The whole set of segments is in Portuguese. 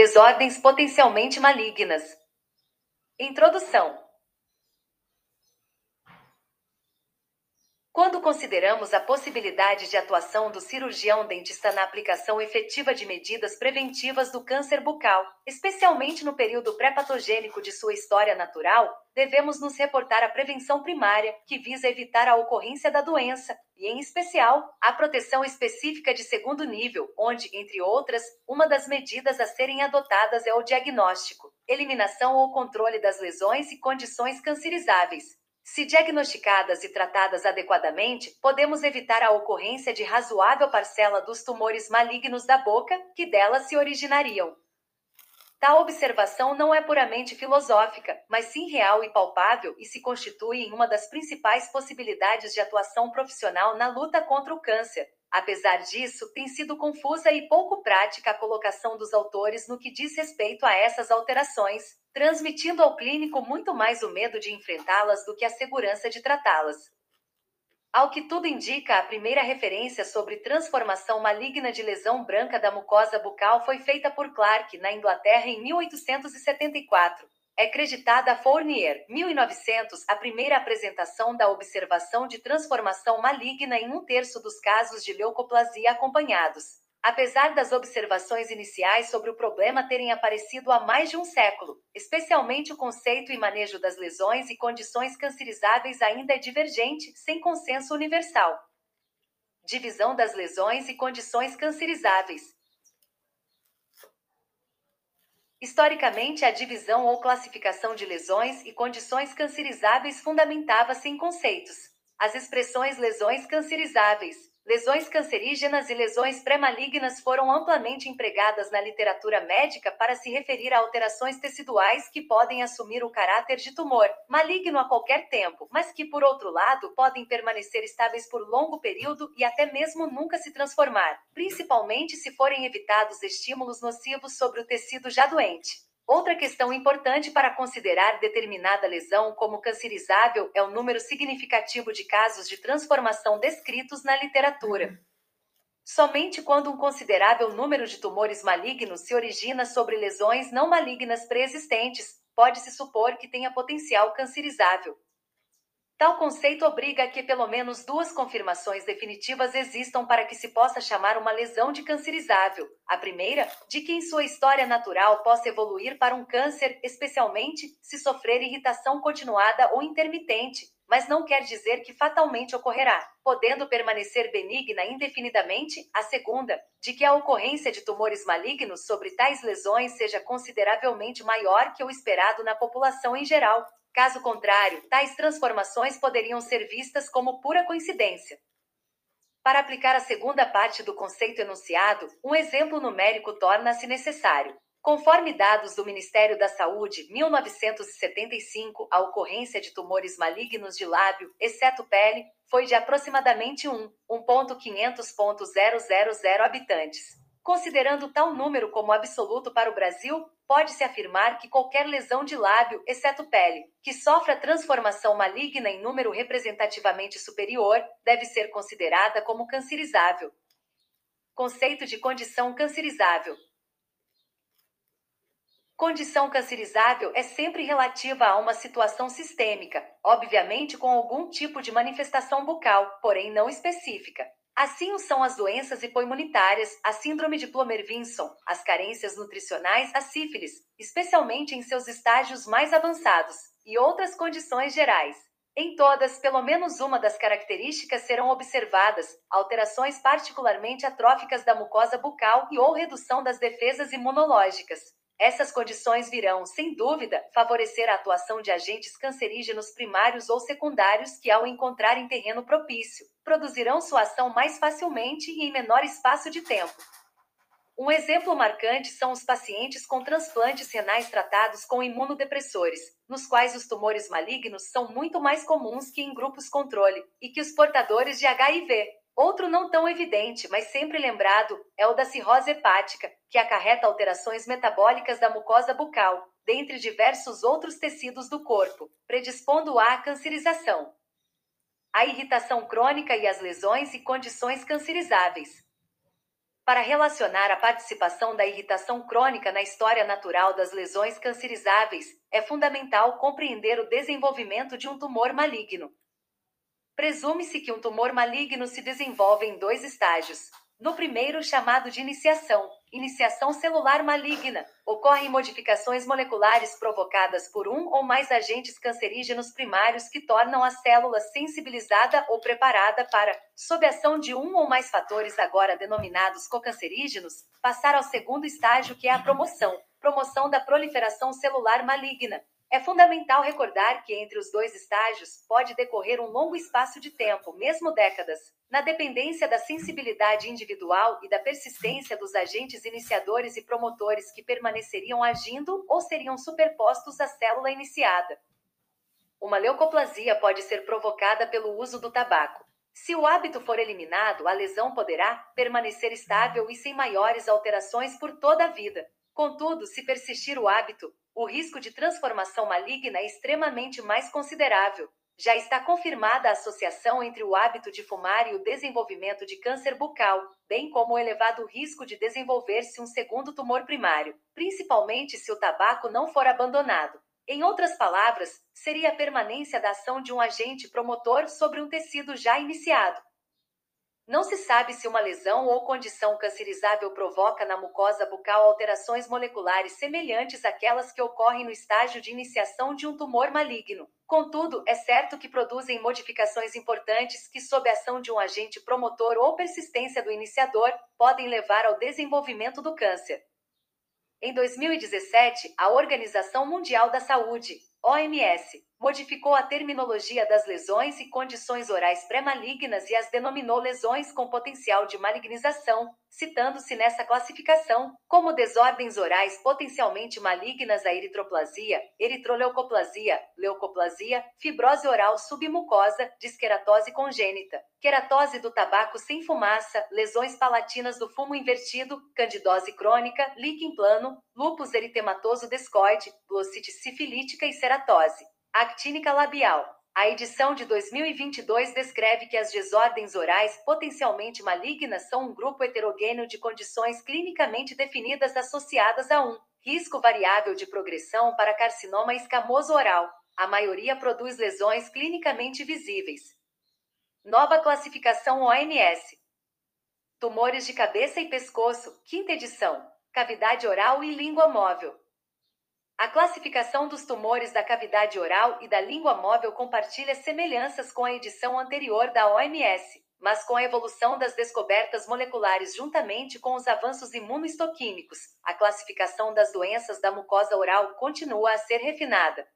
Desordens potencialmente malignas. Introdução. Quando consideramos a possibilidade de atuação do cirurgião dentista na aplicação efetiva de medidas preventivas do câncer bucal, especialmente no período pré-patogênico de sua história natural, devemos nos reportar à prevenção primária, que visa evitar a ocorrência da doença, e, em especial, a proteção específica de segundo nível, onde, entre outras, uma das medidas a serem adotadas é o diagnóstico, eliminação ou controle das lesões e condições cancerizáveis se diagnosticadas e tratadas adequadamente, podemos evitar a ocorrência de razoável parcela dos tumores malignos da boca, que delas se originariam. Tal observação não é puramente filosófica, mas sim real e palpável e se constitui em uma das principais possibilidades de atuação profissional na luta contra o câncer. Apesar disso, tem sido confusa e pouco prática a colocação dos autores no que diz respeito a essas alterações, transmitindo ao clínico muito mais o medo de enfrentá-las do que a segurança de tratá-las. Ao que tudo indica, a primeira referência sobre transformação maligna de lesão branca da mucosa bucal foi feita por Clark, na Inglaterra, em 1874. É creditada a Fournier, 1900, a primeira apresentação da observação de transformação maligna em um terço dos casos de leucoplasia acompanhados. Apesar das observações iniciais sobre o problema terem aparecido há mais de um século, especialmente o conceito e manejo das lesões e condições cancerizáveis ainda é divergente, sem consenso universal. Divisão das lesões e condições cancerizáveis. Historicamente, a divisão ou classificação de lesões e condições cancerizáveis fundamentava-se em conceitos. As expressões lesões cancerizáveis, Lesões cancerígenas e lesões pré-malignas foram amplamente empregadas na literatura médica para se referir a alterações teciduais que podem assumir o caráter de tumor maligno a qualquer tempo, mas que, por outro lado, podem permanecer estáveis por longo período e até mesmo nunca se transformar, principalmente se forem evitados estímulos nocivos sobre o tecido já doente. Outra questão importante para considerar determinada lesão como cancerizável é o número significativo de casos de transformação descritos na literatura. Somente quando um considerável número de tumores malignos se origina sobre lesões não malignas preexistentes, pode-se supor que tenha potencial cancerizável. Tal conceito obriga a que pelo menos duas confirmações definitivas existam para que se possa chamar uma lesão de cancerizável. A primeira, de que em sua história natural possa evoluir para um câncer, especialmente se sofrer irritação continuada ou intermitente, mas não quer dizer que fatalmente ocorrerá, podendo permanecer benigna indefinidamente. A segunda, de que a ocorrência de tumores malignos sobre tais lesões seja consideravelmente maior que o esperado na população em geral, Caso contrário, tais transformações poderiam ser vistas como pura coincidência. Para aplicar a segunda parte do conceito enunciado, um exemplo numérico torna-se necessário. Conforme dados do Ministério da Saúde, 1975, a ocorrência de tumores malignos de lábio, exceto pele, foi de aproximadamente 1, 1.500.000 habitantes. Considerando tal número como absoluto para o Brasil, pode-se afirmar que qualquer lesão de lábio, exceto pele, que sofra transformação maligna em número representativamente superior, deve ser considerada como cancerizável. Conceito de condição cancerizável. Condição cancerizável é sempre relativa a uma situação sistêmica, obviamente com algum tipo de manifestação bucal, porém não específica. Assim são as doenças hipoimunitárias, a síndrome de Plomer-Vinson, as carências nutricionais, a sífilis, especialmente em seus estágios mais avançados, e outras condições gerais. Em todas, pelo menos uma das características serão observadas: alterações particularmente atróficas da mucosa bucal e ou redução das defesas imunológicas. Essas condições virão, sem dúvida, favorecer a atuação de agentes cancerígenos primários ou secundários que, ao encontrarem terreno propício, produzirão sua ação mais facilmente e em menor espaço de tempo. Um exemplo marcante são os pacientes com transplantes renais tratados com imunodepressores, nos quais os tumores malignos são muito mais comuns que em grupos controle, e que os portadores de HIV, Outro não tão evidente, mas sempre lembrado, é o da cirrose hepática, que acarreta alterações metabólicas da mucosa bucal, dentre diversos outros tecidos do corpo, predispondo-a à cancerização. A irritação crônica e as lesões e condições cancerizáveis. Para relacionar a participação da irritação crônica na história natural das lesões cancerizáveis, é fundamental compreender o desenvolvimento de um tumor maligno. Presume-se que um tumor maligno se desenvolve em dois estágios. No primeiro, chamado de iniciação, iniciação celular maligna, ocorrem modificações moleculares provocadas por um ou mais agentes cancerígenos primários que tornam a célula sensibilizada ou preparada para, sob ação de um ou mais fatores agora denominados cocancerígenos, passar ao segundo estágio que é a promoção, promoção da proliferação celular maligna, é fundamental recordar que entre os dois estágios pode decorrer um longo espaço de tempo, mesmo décadas, na dependência da sensibilidade individual e da persistência dos agentes iniciadores e promotores que permaneceriam agindo ou seriam superpostos à célula iniciada. Uma leucoplasia pode ser provocada pelo uso do tabaco. Se o hábito for eliminado, a lesão poderá permanecer estável e sem maiores alterações por toda a vida. Contudo, se persistir o hábito, o risco de transformação maligna é extremamente mais considerável. Já está confirmada a associação entre o hábito de fumar e o desenvolvimento de câncer bucal, bem como o elevado risco de desenvolver-se um segundo tumor primário, principalmente se o tabaco não for abandonado. Em outras palavras, seria a permanência da ação de um agente promotor sobre um tecido já iniciado. Não se sabe se uma lesão ou condição cancerizável provoca na mucosa bucal alterações moleculares semelhantes àquelas que ocorrem no estágio de iniciação de um tumor maligno. Contudo, é certo que produzem modificações importantes que, sob a ação de um agente promotor ou persistência do iniciador, podem levar ao desenvolvimento do câncer. Em 2017, a Organização Mundial da Saúde, OMS, modificou a terminologia das lesões e condições orais pré-malignas e as denominou lesões com potencial de malignização, citando-se nessa classificação como desordens orais potencialmente malignas a eritroplasia, eritroleucoplasia, leucoplasia, fibrose oral submucosa, disqueratose congênita, queratose do tabaco sem fumaça, lesões palatinas do fumo invertido, candidose crônica, líquen plano, lúpus eritematoso descoide, glossite sifilítica e ceratose. Actínica labial. A edição de 2022 descreve que as desordens orais potencialmente malignas são um grupo heterogêneo de condições clinicamente definidas associadas a um risco variável de progressão para carcinoma escamoso oral. A maioria produz lesões clinicamente visíveis. Nova classificação OMS. Tumores de cabeça e pescoço, quinta edição. Cavidade oral e língua móvel. A classificação dos tumores da cavidade oral e da língua móvel compartilha semelhanças com a edição anterior da OMS, mas com a evolução das descobertas moleculares juntamente com os avanços imunoistoquímicos, a classificação das doenças da mucosa oral continua a ser refinada.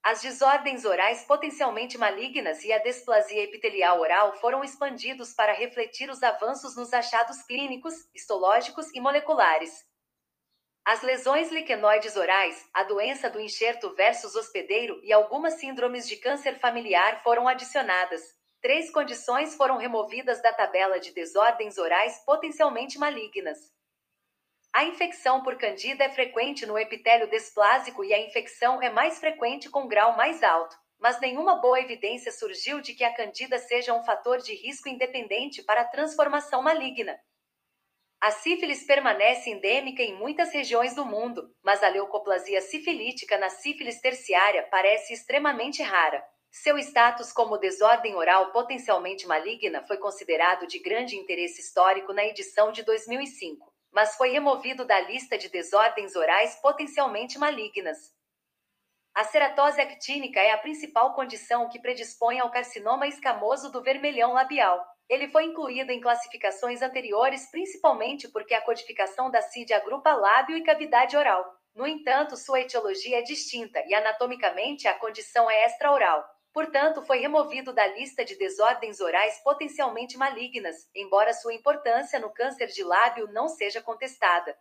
As desordens orais potencialmente malignas e a displasia epitelial oral foram expandidos para refletir os avanços nos achados clínicos, histológicos e moleculares. As lesões liquenoides orais, a doença do enxerto versus hospedeiro e algumas síndromes de câncer familiar foram adicionadas. Três condições foram removidas da tabela de desordens orais potencialmente malignas. A infecção por candida é frequente no epitélio desplásico e a infecção é mais frequente com grau mais alto, mas nenhuma boa evidência surgiu de que a candida seja um fator de risco independente para a transformação maligna. A sífilis permanece endêmica em muitas regiões do mundo, mas a leucoplasia sifilítica na sífilis terciária parece extremamente rara. Seu status como desordem oral potencialmente maligna foi considerado de grande interesse histórico na edição de 2005, mas foi removido da lista de desordens orais potencialmente malignas. A ceratose actínica é a principal condição que predispõe ao carcinoma escamoso do vermelhão labial. Ele foi incluído em classificações anteriores principalmente porque a codificação da CID agrupa lábio e cavidade oral. No entanto, sua etiologia é distinta e anatomicamente a condição é extraoral. Portanto, foi removido da lista de desordens orais potencialmente malignas, embora sua importância no câncer de lábio não seja contestada.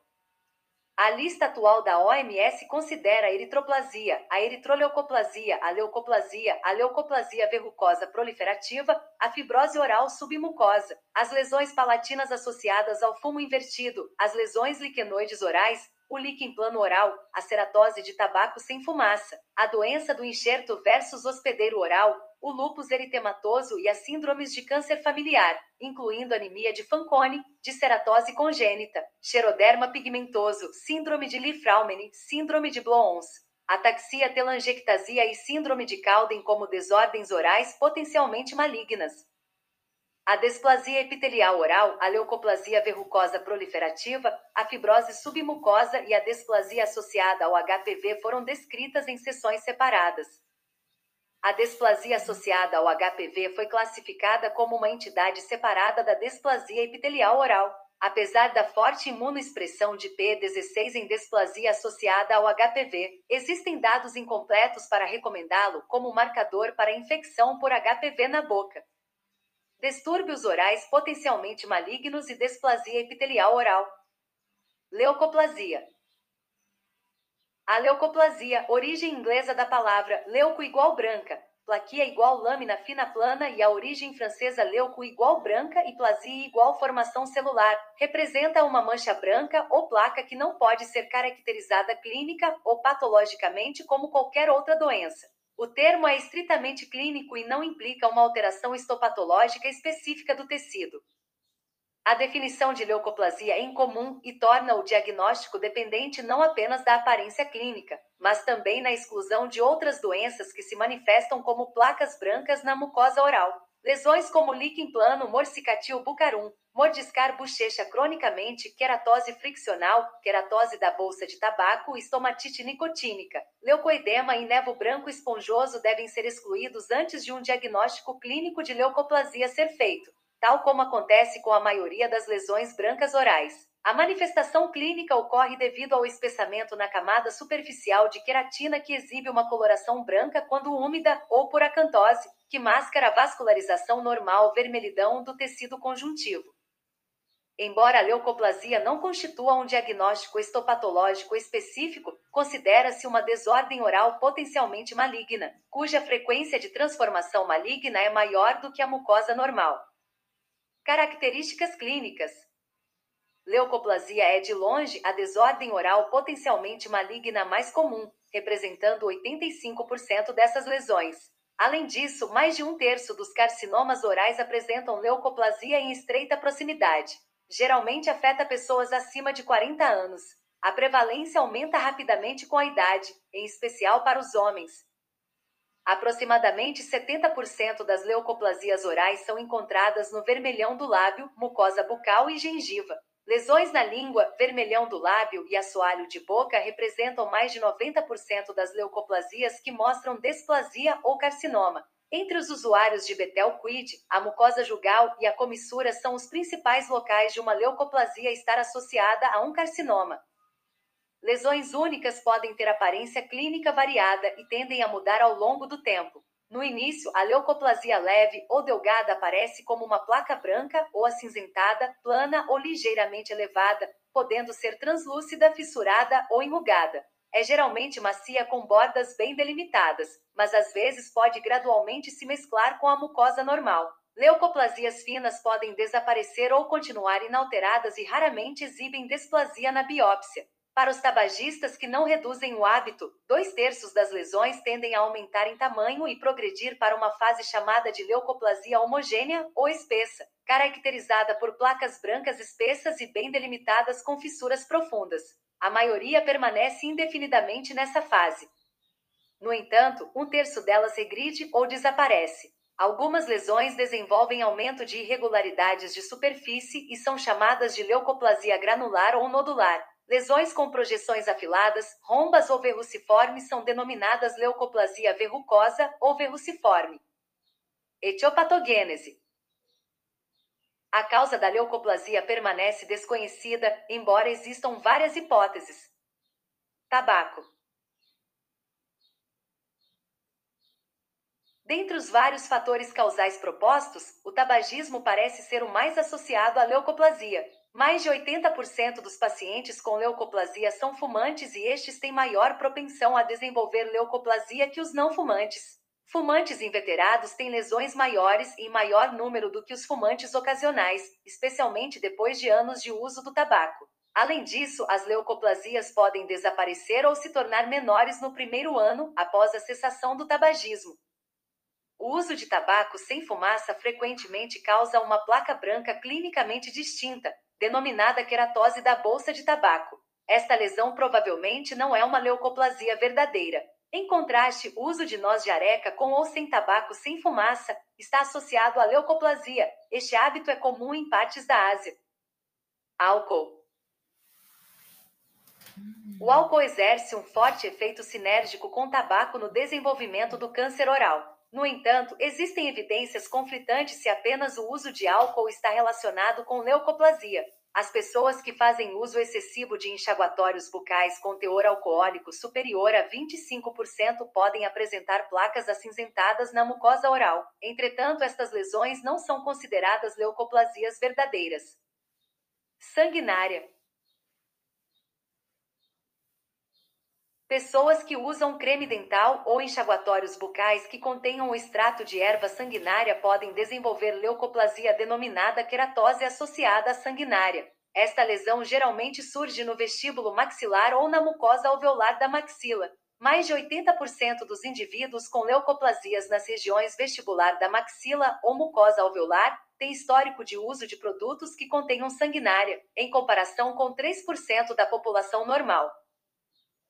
A lista atual da OMS considera a eritroplasia, a eritroleucoplasia, a leucoplasia, a leucoplasia verrucosa proliferativa, a fibrose oral submucosa, as lesões palatinas associadas ao fumo invertido, as lesões liquenoides orais, o líquen plano oral, a ceratose de tabaco sem fumaça, a doença do enxerto versus hospedeiro oral, o lúpus eritematoso e as síndromes de câncer familiar, incluindo anemia de Fanconi, ceratose congênita, xeroderma pigmentoso, síndrome de Li-Fraumeni, síndrome de Blooms, ataxia telangiectasia e síndrome de Cowden como desordens orais potencialmente malignas. A displasia epitelial oral, a leucoplasia verrucosa proliferativa, a fibrose submucosa e a displasia associada ao HPV foram descritas em sessões separadas. A displasia associada ao HPV foi classificada como uma entidade separada da displasia epitelial oral. Apesar da forte imunoexpressão de P16 em displasia associada ao HPV, existem dados incompletos para recomendá-lo como marcador para infecção por HPV na boca. Distúrbios orais potencialmente malignos e displasia epitelial oral. Leucoplasia a leucoplasia, origem inglesa da palavra leuco igual branca, plaquia igual lâmina fina plana e a origem francesa leuco igual branca e plasia igual formação celular, representa uma mancha branca ou placa que não pode ser caracterizada clínica ou patologicamente como qualquer outra doença. O termo é estritamente clínico e não implica uma alteração histopatológica específica do tecido. A definição de leucoplasia é incomum e torna o diagnóstico dependente não apenas da aparência clínica, mas também na exclusão de outras doenças que se manifestam como placas brancas na mucosa oral. Lesões como líquen plano, morcicatil bucarum, mordiscar bochecha cronicamente, queratose friccional, queratose da bolsa de tabaco estomatite nicotínica, leucoedema e nevo branco esponjoso devem ser excluídos antes de um diagnóstico clínico de leucoplasia ser feito tal como acontece com a maioria das lesões brancas orais. A manifestação clínica ocorre devido ao espessamento na camada superficial de queratina que exibe uma coloração branca quando úmida ou por acantose, que mascara a vascularização normal vermelhidão do tecido conjuntivo. Embora a leucoplasia não constitua um diagnóstico histopatológico específico, considera-se uma desordem oral potencialmente maligna, cuja frequência de transformação maligna é maior do que a mucosa normal. Características clínicas: Leucoplasia é de longe a desordem oral potencialmente maligna mais comum, representando 85% dessas lesões. Além disso, mais de um terço dos carcinomas orais apresentam leucoplasia em estreita proximidade. Geralmente afeta pessoas acima de 40 anos. A prevalência aumenta rapidamente com a idade, em especial para os homens. Aproximadamente 70% das leucoplasias orais são encontradas no vermelhão do lábio, mucosa bucal e gengiva. Lesões na língua, vermelhão do lábio e assoalho de boca representam mais de 90% das leucoplasias que mostram displasia ou carcinoma. Entre os usuários de Betel-Quid, a mucosa jugal e a comissura são os principais locais de uma leucoplasia estar associada a um carcinoma. Lesões únicas podem ter aparência clínica variada e tendem a mudar ao longo do tempo. No início, a leucoplasia leve ou delgada aparece como uma placa branca ou acinzentada, plana ou ligeiramente elevada, podendo ser translúcida, fissurada ou enrugada. É geralmente macia com bordas bem delimitadas, mas às vezes pode gradualmente se mesclar com a mucosa normal. Leucoplasias finas podem desaparecer ou continuar inalteradas e raramente exibem displasia na biópsia. Para os tabagistas que não reduzem o hábito, dois terços das lesões tendem a aumentar em tamanho e progredir para uma fase chamada de leucoplasia homogênea ou espessa, caracterizada por placas brancas espessas e bem delimitadas com fissuras profundas. A maioria permanece indefinidamente nessa fase. No entanto, um terço delas regride ou desaparece. Algumas lesões desenvolvem aumento de irregularidades de superfície e são chamadas de leucoplasia granular ou nodular. Lesões com projeções afiladas, rombas ou verruciformes são denominadas leucoplasia verrucosa ou verruciforme. Etiopatogênese. A causa da leucoplasia permanece desconhecida, embora existam várias hipóteses. Tabaco. Dentre os vários fatores causais propostos, o tabagismo parece ser o mais associado à leucoplasia. Mais de 80% dos pacientes com leucoplasia são fumantes e estes têm maior propensão a desenvolver leucoplasia que os não fumantes. Fumantes inveterados têm lesões maiores e maior número do que os fumantes ocasionais, especialmente depois de anos de uso do tabaco. Além disso, as leucoplasias podem desaparecer ou se tornar menores no primeiro ano após a cessação do tabagismo. O uso de tabaco sem fumaça frequentemente causa uma placa branca clinicamente distinta, denominada queratose da bolsa de tabaco. Esta lesão provavelmente não é uma leucoplasia verdadeira. Em contraste, o uso de noz de areca com ou sem tabaco sem fumaça está associado à leucoplasia. Este hábito é comum em partes da Ásia. Álcool. O álcool exerce um forte efeito sinérgico com tabaco no desenvolvimento do câncer oral. No entanto, existem evidências conflitantes se apenas o uso de álcool está relacionado com leucoplasia. As pessoas que fazem uso excessivo de enxaguatórios bucais com teor alcoólico superior a 25% podem apresentar placas acinzentadas na mucosa oral. Entretanto, estas lesões não são consideradas leucoplasias verdadeiras. Sanguinária. Pessoas que usam creme dental ou enxaguatórios bucais que contenham o extrato de erva sanguinária podem desenvolver leucoplasia denominada queratose associada à sanguinária. Esta lesão geralmente surge no vestíbulo maxilar ou na mucosa alveolar da maxila. Mais de 80% dos indivíduos com leucoplasias nas regiões vestibular da maxila ou mucosa alveolar têm histórico de uso de produtos que contenham sanguinária, em comparação com 3% da população normal.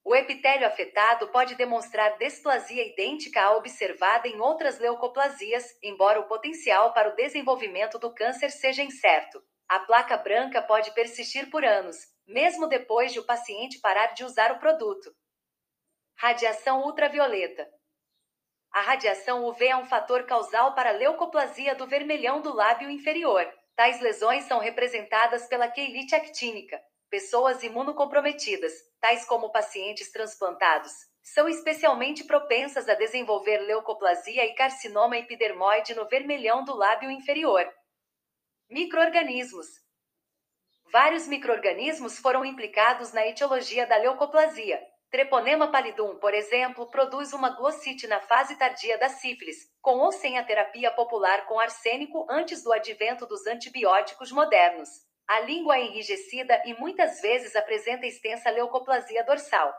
O epitélio afetado pode demonstrar desplasia idêntica à observada em outras leucoplasias, embora o potencial para o desenvolvimento do câncer seja incerto. A placa branca pode persistir por anos, mesmo depois de o paciente parar de usar o produto. Radiação ultravioleta. A radiação UV é um fator causal para a leucoplasia do vermelhão do lábio inferior. Tais lesões são representadas pela queilite actínica, pessoas imunocomprometidas, tais como pacientes transplantados, são especialmente propensas a desenvolver leucoplasia e carcinoma epidermoide no vermelhão do lábio inferior. Microorganismos. Vários microorganismos foram implicados na etiologia da leucoplasia. Treponema pallidum, por exemplo, produz uma glossite na fase tardia da sífilis, com ou sem a terapia popular com arsênico antes do advento dos antibióticos modernos. A língua é enrijecida e muitas vezes apresenta extensa leucoplasia dorsal.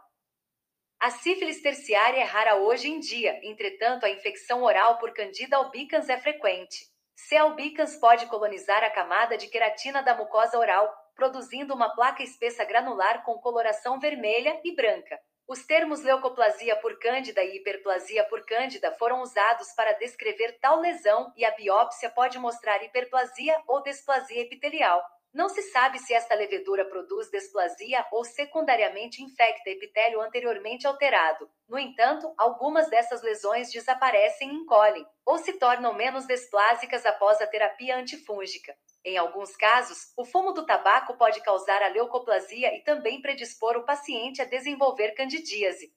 A sífilis terciária é rara hoje em dia, entretanto, a infecção oral por Candida albicans é frequente. C. albicans pode colonizar a camada de queratina da mucosa oral, produzindo uma placa espessa granular com coloração vermelha e branca. Os termos leucoplasia por cândida e hiperplasia por cândida foram usados para descrever tal lesão e a biópsia pode mostrar hiperplasia ou desplasia epitelial. Não se sabe se esta levedura produz desplasia ou secundariamente infecta epitélio anteriormente alterado. No entanto, algumas dessas lesões desaparecem e encolhem, ou se tornam menos desplásicas após a terapia antifúngica. Em alguns casos, o fumo do tabaco pode causar a leucoplasia e também predispor o paciente a desenvolver candidíase.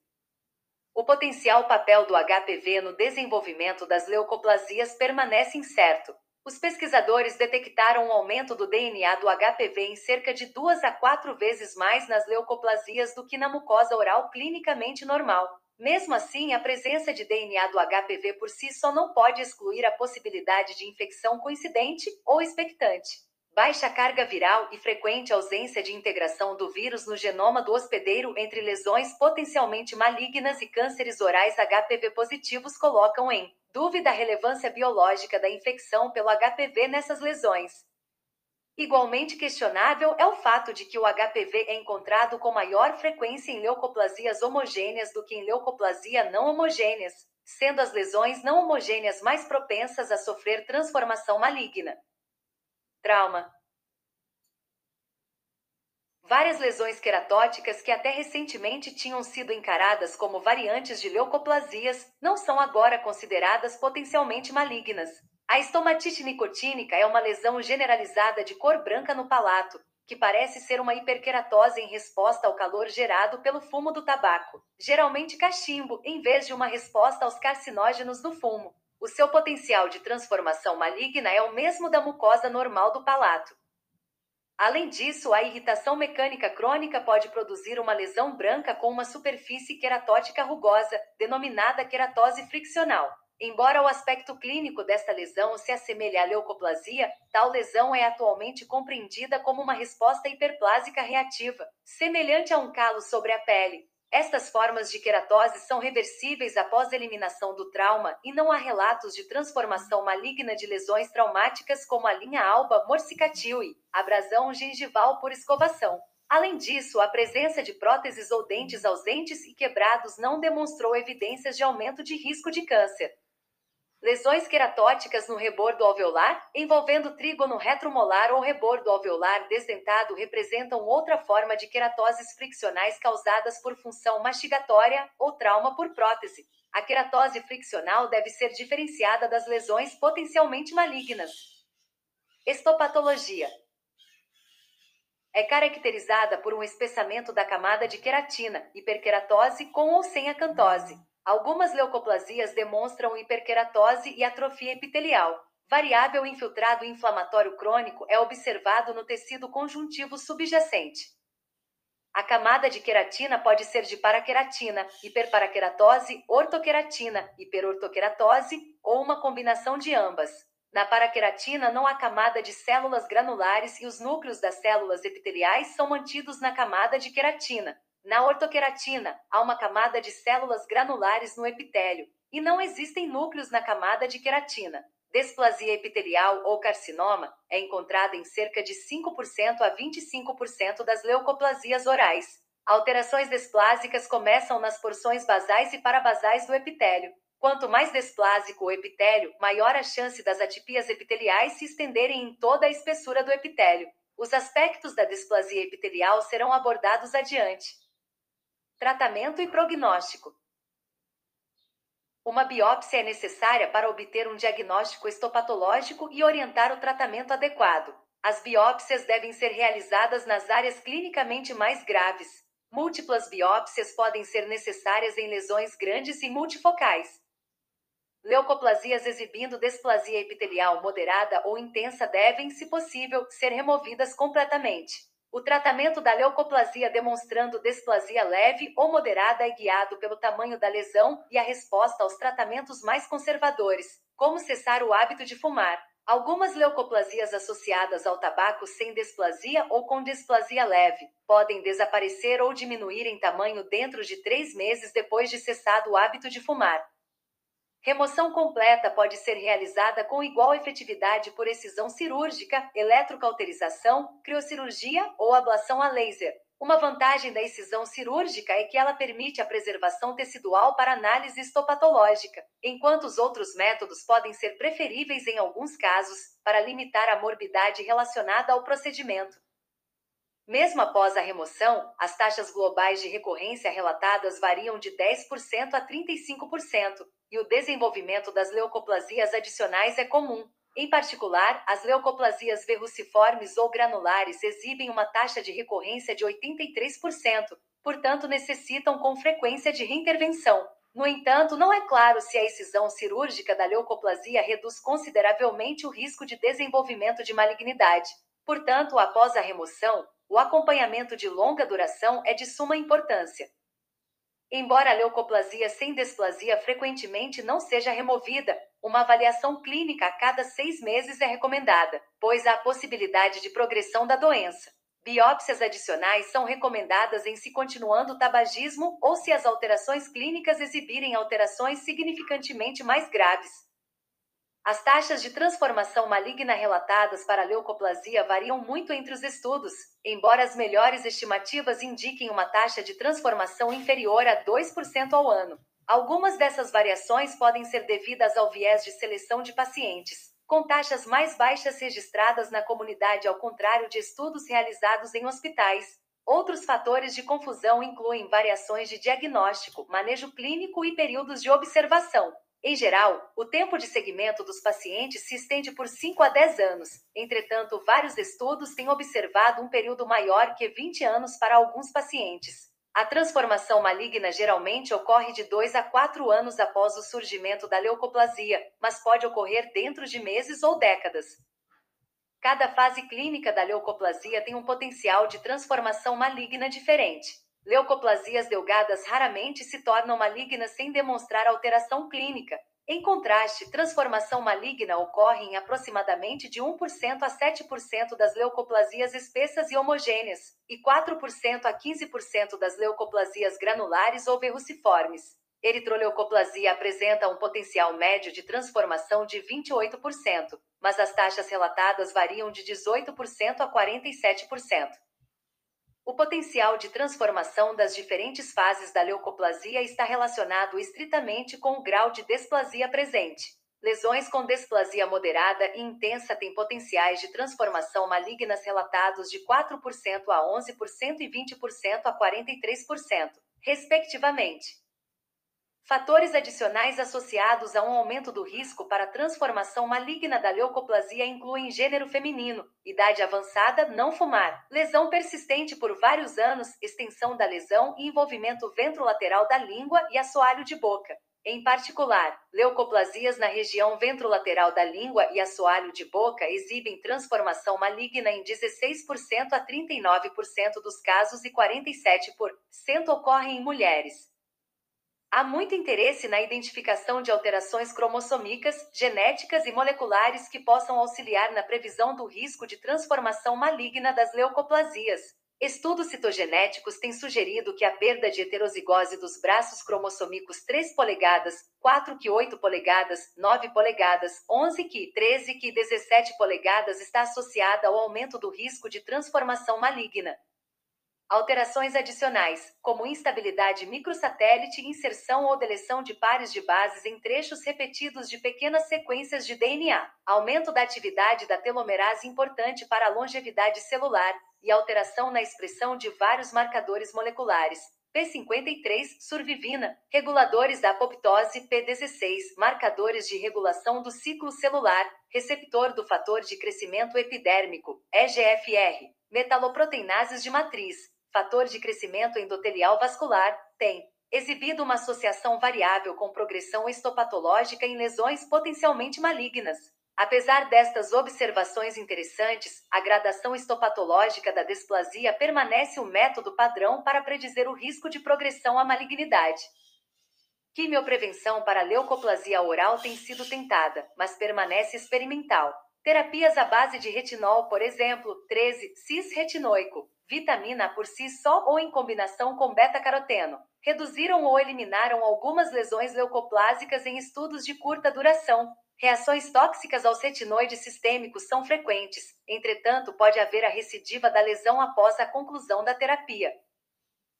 O potencial papel do HPV no desenvolvimento das leucoplasias permanece incerto. Os pesquisadores detectaram um aumento do DNA do HPV em cerca de duas a quatro vezes mais nas leucoplasias do que na mucosa oral clinicamente normal. Mesmo assim, a presença de DNA do HPV por si só não pode excluir a possibilidade de infecção coincidente ou expectante. Baixa carga viral e frequente ausência de integração do vírus no genoma do hospedeiro entre lesões potencialmente malignas e cânceres orais HPV positivos colocam em Dúvida a relevância biológica da infecção pelo HPV nessas lesões. Igualmente questionável é o fato de que o HPV é encontrado com maior frequência em leucoplasias homogêneas do que em leucoplasia não homogêneas, sendo as lesões não homogêneas mais propensas a sofrer transformação maligna. Trauma. Várias lesões queratóticas que até recentemente tinham sido encaradas como variantes de leucoplasias não são agora consideradas potencialmente malignas. A estomatite nicotínica é uma lesão generalizada de cor branca no palato, que parece ser uma hiperqueratose em resposta ao calor gerado pelo fumo do tabaco, geralmente cachimbo, em vez de uma resposta aos carcinógenos do fumo. O seu potencial de transformação maligna é o mesmo da mucosa normal do palato. Além disso, a irritação mecânica crônica pode produzir uma lesão branca com uma superfície queratótica rugosa, denominada queratose friccional. Embora o aspecto clínico desta lesão se assemelhe à leucoplasia, tal lesão é atualmente compreendida como uma resposta hiperplásica reativa, semelhante a um calo sobre a pele. Estas formas de queratose são reversíveis após eliminação do trauma e não há relatos de transformação maligna de lesões traumáticas como a linha alba morsicatile, abrasão gengival por escovação. Além disso, a presença de próteses ou dentes ausentes e quebrados não demonstrou evidências de aumento de risco de câncer. Lesões queratóticas no rebordo alveolar, envolvendo trígono retromolar ou rebordo alveolar desdentado, representam outra forma de queratoses friccionais causadas por função mastigatória ou trauma por prótese. A queratose friccional deve ser diferenciada das lesões potencialmente malignas. Estopatologia é caracterizada por um espessamento da camada de queratina, hiperqueratose com ou sem acantose. Algumas leucoplasias demonstram hiperqueratose e atrofia epitelial. Variável infiltrado inflamatório crônico é observado no tecido conjuntivo subjacente. A camada de queratina pode ser de paraqueratina, hiperparaqueratose, ortoqueratina, hiperortoqueratose ou uma combinação de ambas. Na paraqueratina não há camada de células granulares e os núcleos das células epiteliais são mantidos na camada de queratina. Na ortoqueratina, há uma camada de células granulares no epitélio, e não existem núcleos na camada de queratina. Desplasia epitelial ou carcinoma é encontrada em cerca de 5% a 25% das leucoplasias orais. Alterações desplásicas começam nas porções basais e parabasais do epitélio. Quanto mais desplásico o epitélio, maior a chance das atipias epiteliais se estenderem em toda a espessura do epitélio. Os aspectos da desplasia epitelial serão abordados adiante. Tratamento e prognóstico. Uma biópsia é necessária para obter um diagnóstico histopatológico e orientar o tratamento adequado. As biópsias devem ser realizadas nas áreas clinicamente mais graves. Múltiplas biópsias podem ser necessárias em lesões grandes e multifocais. Leucoplasias exibindo desplasia epitelial moderada ou intensa devem, se possível, ser removidas completamente. O tratamento da leucoplasia demonstrando desplasia leve ou moderada é guiado pelo tamanho da lesão e a resposta aos tratamentos mais conservadores, como cessar o hábito de fumar. Algumas leucoplasias associadas ao tabaco sem desplasia ou com desplasia leve podem desaparecer ou diminuir em tamanho dentro de três meses depois de cessado o hábito de fumar. Remoção completa pode ser realizada com igual efetividade por excisão cirúrgica, eletrocauterização, criocirurgia ou ablação a laser. Uma vantagem da excisão cirúrgica é que ela permite a preservação tecidual para análise histopatológica, enquanto os outros métodos podem ser preferíveis em alguns casos, para limitar a morbidade relacionada ao procedimento. Mesmo após a remoção, as taxas globais de recorrência relatadas variam de 10% a 35%, e o desenvolvimento das leucoplasias adicionais é comum. Em particular, as leucoplasias verruciformes ou granulares exibem uma taxa de recorrência de 83%, portanto necessitam com frequência de reintervenção. No entanto, não é claro se a excisão cirúrgica da leucoplasia reduz consideravelmente o risco de desenvolvimento de malignidade. Portanto, após a remoção, o acompanhamento de longa duração é de suma importância. Embora a leucoplasia sem desplasia frequentemente não seja removida, uma avaliação clínica a cada seis meses é recomendada, pois há a possibilidade de progressão da doença. Biópsias adicionais são recomendadas em se continuando o tabagismo ou se as alterações clínicas exibirem alterações significantemente mais graves. As taxas de transformação maligna relatadas para a leucoplasia variam muito entre os estudos, embora as melhores estimativas indiquem uma taxa de transformação inferior a 2% ao ano. Algumas dessas variações podem ser devidas ao viés de seleção de pacientes, com taxas mais baixas registradas na comunidade, ao contrário de estudos realizados em hospitais. Outros fatores de confusão incluem variações de diagnóstico, manejo clínico e períodos de observação. Em geral, o tempo de seguimento dos pacientes se estende por 5 a 10 anos. Entretanto, vários estudos têm observado um período maior que 20 anos para alguns pacientes. A transformação maligna geralmente ocorre de 2 a 4 anos após o surgimento da leucoplasia, mas pode ocorrer dentro de meses ou décadas. Cada fase clínica da leucoplasia tem um potencial de transformação maligna diferente. Leucoplasias delgadas raramente se tornam malignas sem demonstrar alteração clínica. Em contraste, transformação maligna ocorre em aproximadamente de 1% a 7% das leucoplasias espessas e homogêneas, e 4% a 15% das leucoplasias granulares ou verruciformes. Eritroleucoplasia apresenta um potencial médio de transformação de 28%, mas as taxas relatadas variam de 18% a 47%. O potencial de transformação das diferentes fases da leucoplasia está relacionado estritamente com o grau de desplasia presente. Lesões com desplasia moderada e intensa têm potenciais de transformação malignas relatados de 4% a 11% e 20% a 43%, respectivamente. Fatores adicionais associados a um aumento do risco para transformação maligna da leucoplasia incluem gênero feminino, idade avançada, não fumar, lesão persistente por vários anos, extensão da lesão e envolvimento ventrolateral da língua e assoalho de boca. Em particular, leucoplasias na região ventrolateral da língua e assoalho de boca exibem transformação maligna em 16% a 39% dos casos e 47% ocorrem em mulheres. Há muito interesse na identificação de alterações cromossômicas, genéticas e moleculares que possam auxiliar na previsão do risco de transformação maligna das leucoplasias. Estudos citogenéticos têm sugerido que a perda de heterozigose dos braços cromossômicos 3 polegadas, 4 que 8 polegadas, 9 polegadas, 11 que 13 que 17 polegadas está associada ao aumento do risco de transformação maligna. Alterações adicionais, como instabilidade microsatélite, inserção ou deleção de pares de bases em trechos repetidos de pequenas sequências de DNA, aumento da atividade da telomerase importante para a longevidade celular e alteração na expressão de vários marcadores moleculares. P53, survivina, reguladores da apoptose. P16, marcadores de regulação do ciclo celular, receptor do fator de crescimento epidérmico, EGFR, metaloproteinases de matriz, fator de crescimento endotelial vascular, tem exibido uma associação variável com progressão histopatológica em lesões potencialmente malignas. Apesar destas observações interessantes, a gradação histopatológica da displasia permanece o método padrão para predizer o risco de progressão à malignidade. Quimioprevenção para leucoplasia oral tem sido tentada, mas permanece experimental. Terapias à base de retinol, por exemplo, 13 cis-retinoico, vitamina por si só ou em combinação com beta-caroteno, reduziram ou eliminaram algumas lesões leucoplásicas em estudos de curta duração. Reações tóxicas aos retinoides sistêmicos são frequentes, entretanto, pode haver a recidiva da lesão após a conclusão da terapia.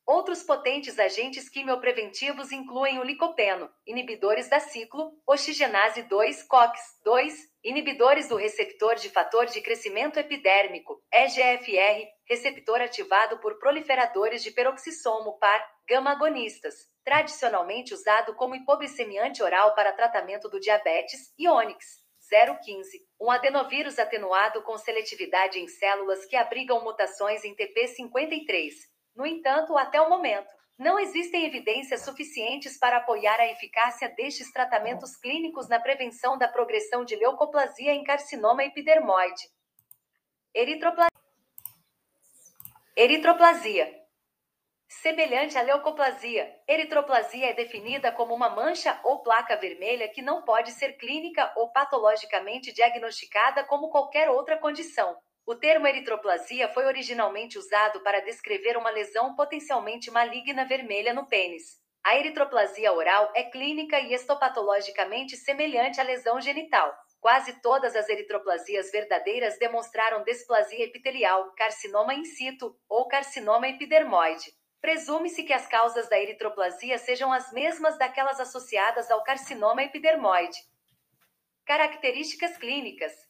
Outros potentes agentes quimiopreventivos incluem o licopeno, inibidores da ciclo, oxigenase 2, COX-2, inibidores do receptor de fator de crescimento epidérmico, EGFR, receptor ativado por proliferadores de peroxissomo par, gama-agonistas, tradicionalmente usado como hipoglicemiante oral para tratamento do diabetes, e Onyx. 015, um adenovírus atenuado com seletividade em células que abrigam mutações em TP53. No entanto, até o momento, não existem evidências suficientes para apoiar a eficácia destes tratamentos clínicos na prevenção da progressão de leucoplasia em carcinoma epidermoide. Eritroplasia. Eritroplasia. Semelhante à leucoplasia, eritroplasia é definida como uma mancha ou placa vermelha que não pode ser clínica ou patologicamente diagnosticada como qualquer outra condição. O termo eritroplasia foi originalmente usado para descrever uma lesão potencialmente maligna vermelha no pênis. A eritroplasia oral é clínica e histopatologicamente semelhante à lesão genital. Quase todas as eritroplasias verdadeiras demonstraram displasia epitelial, carcinoma in situ ou carcinoma epidermoide. Presume-se que as causas da eritroplasia sejam as mesmas daquelas associadas ao carcinoma epidermoide. Características clínicas: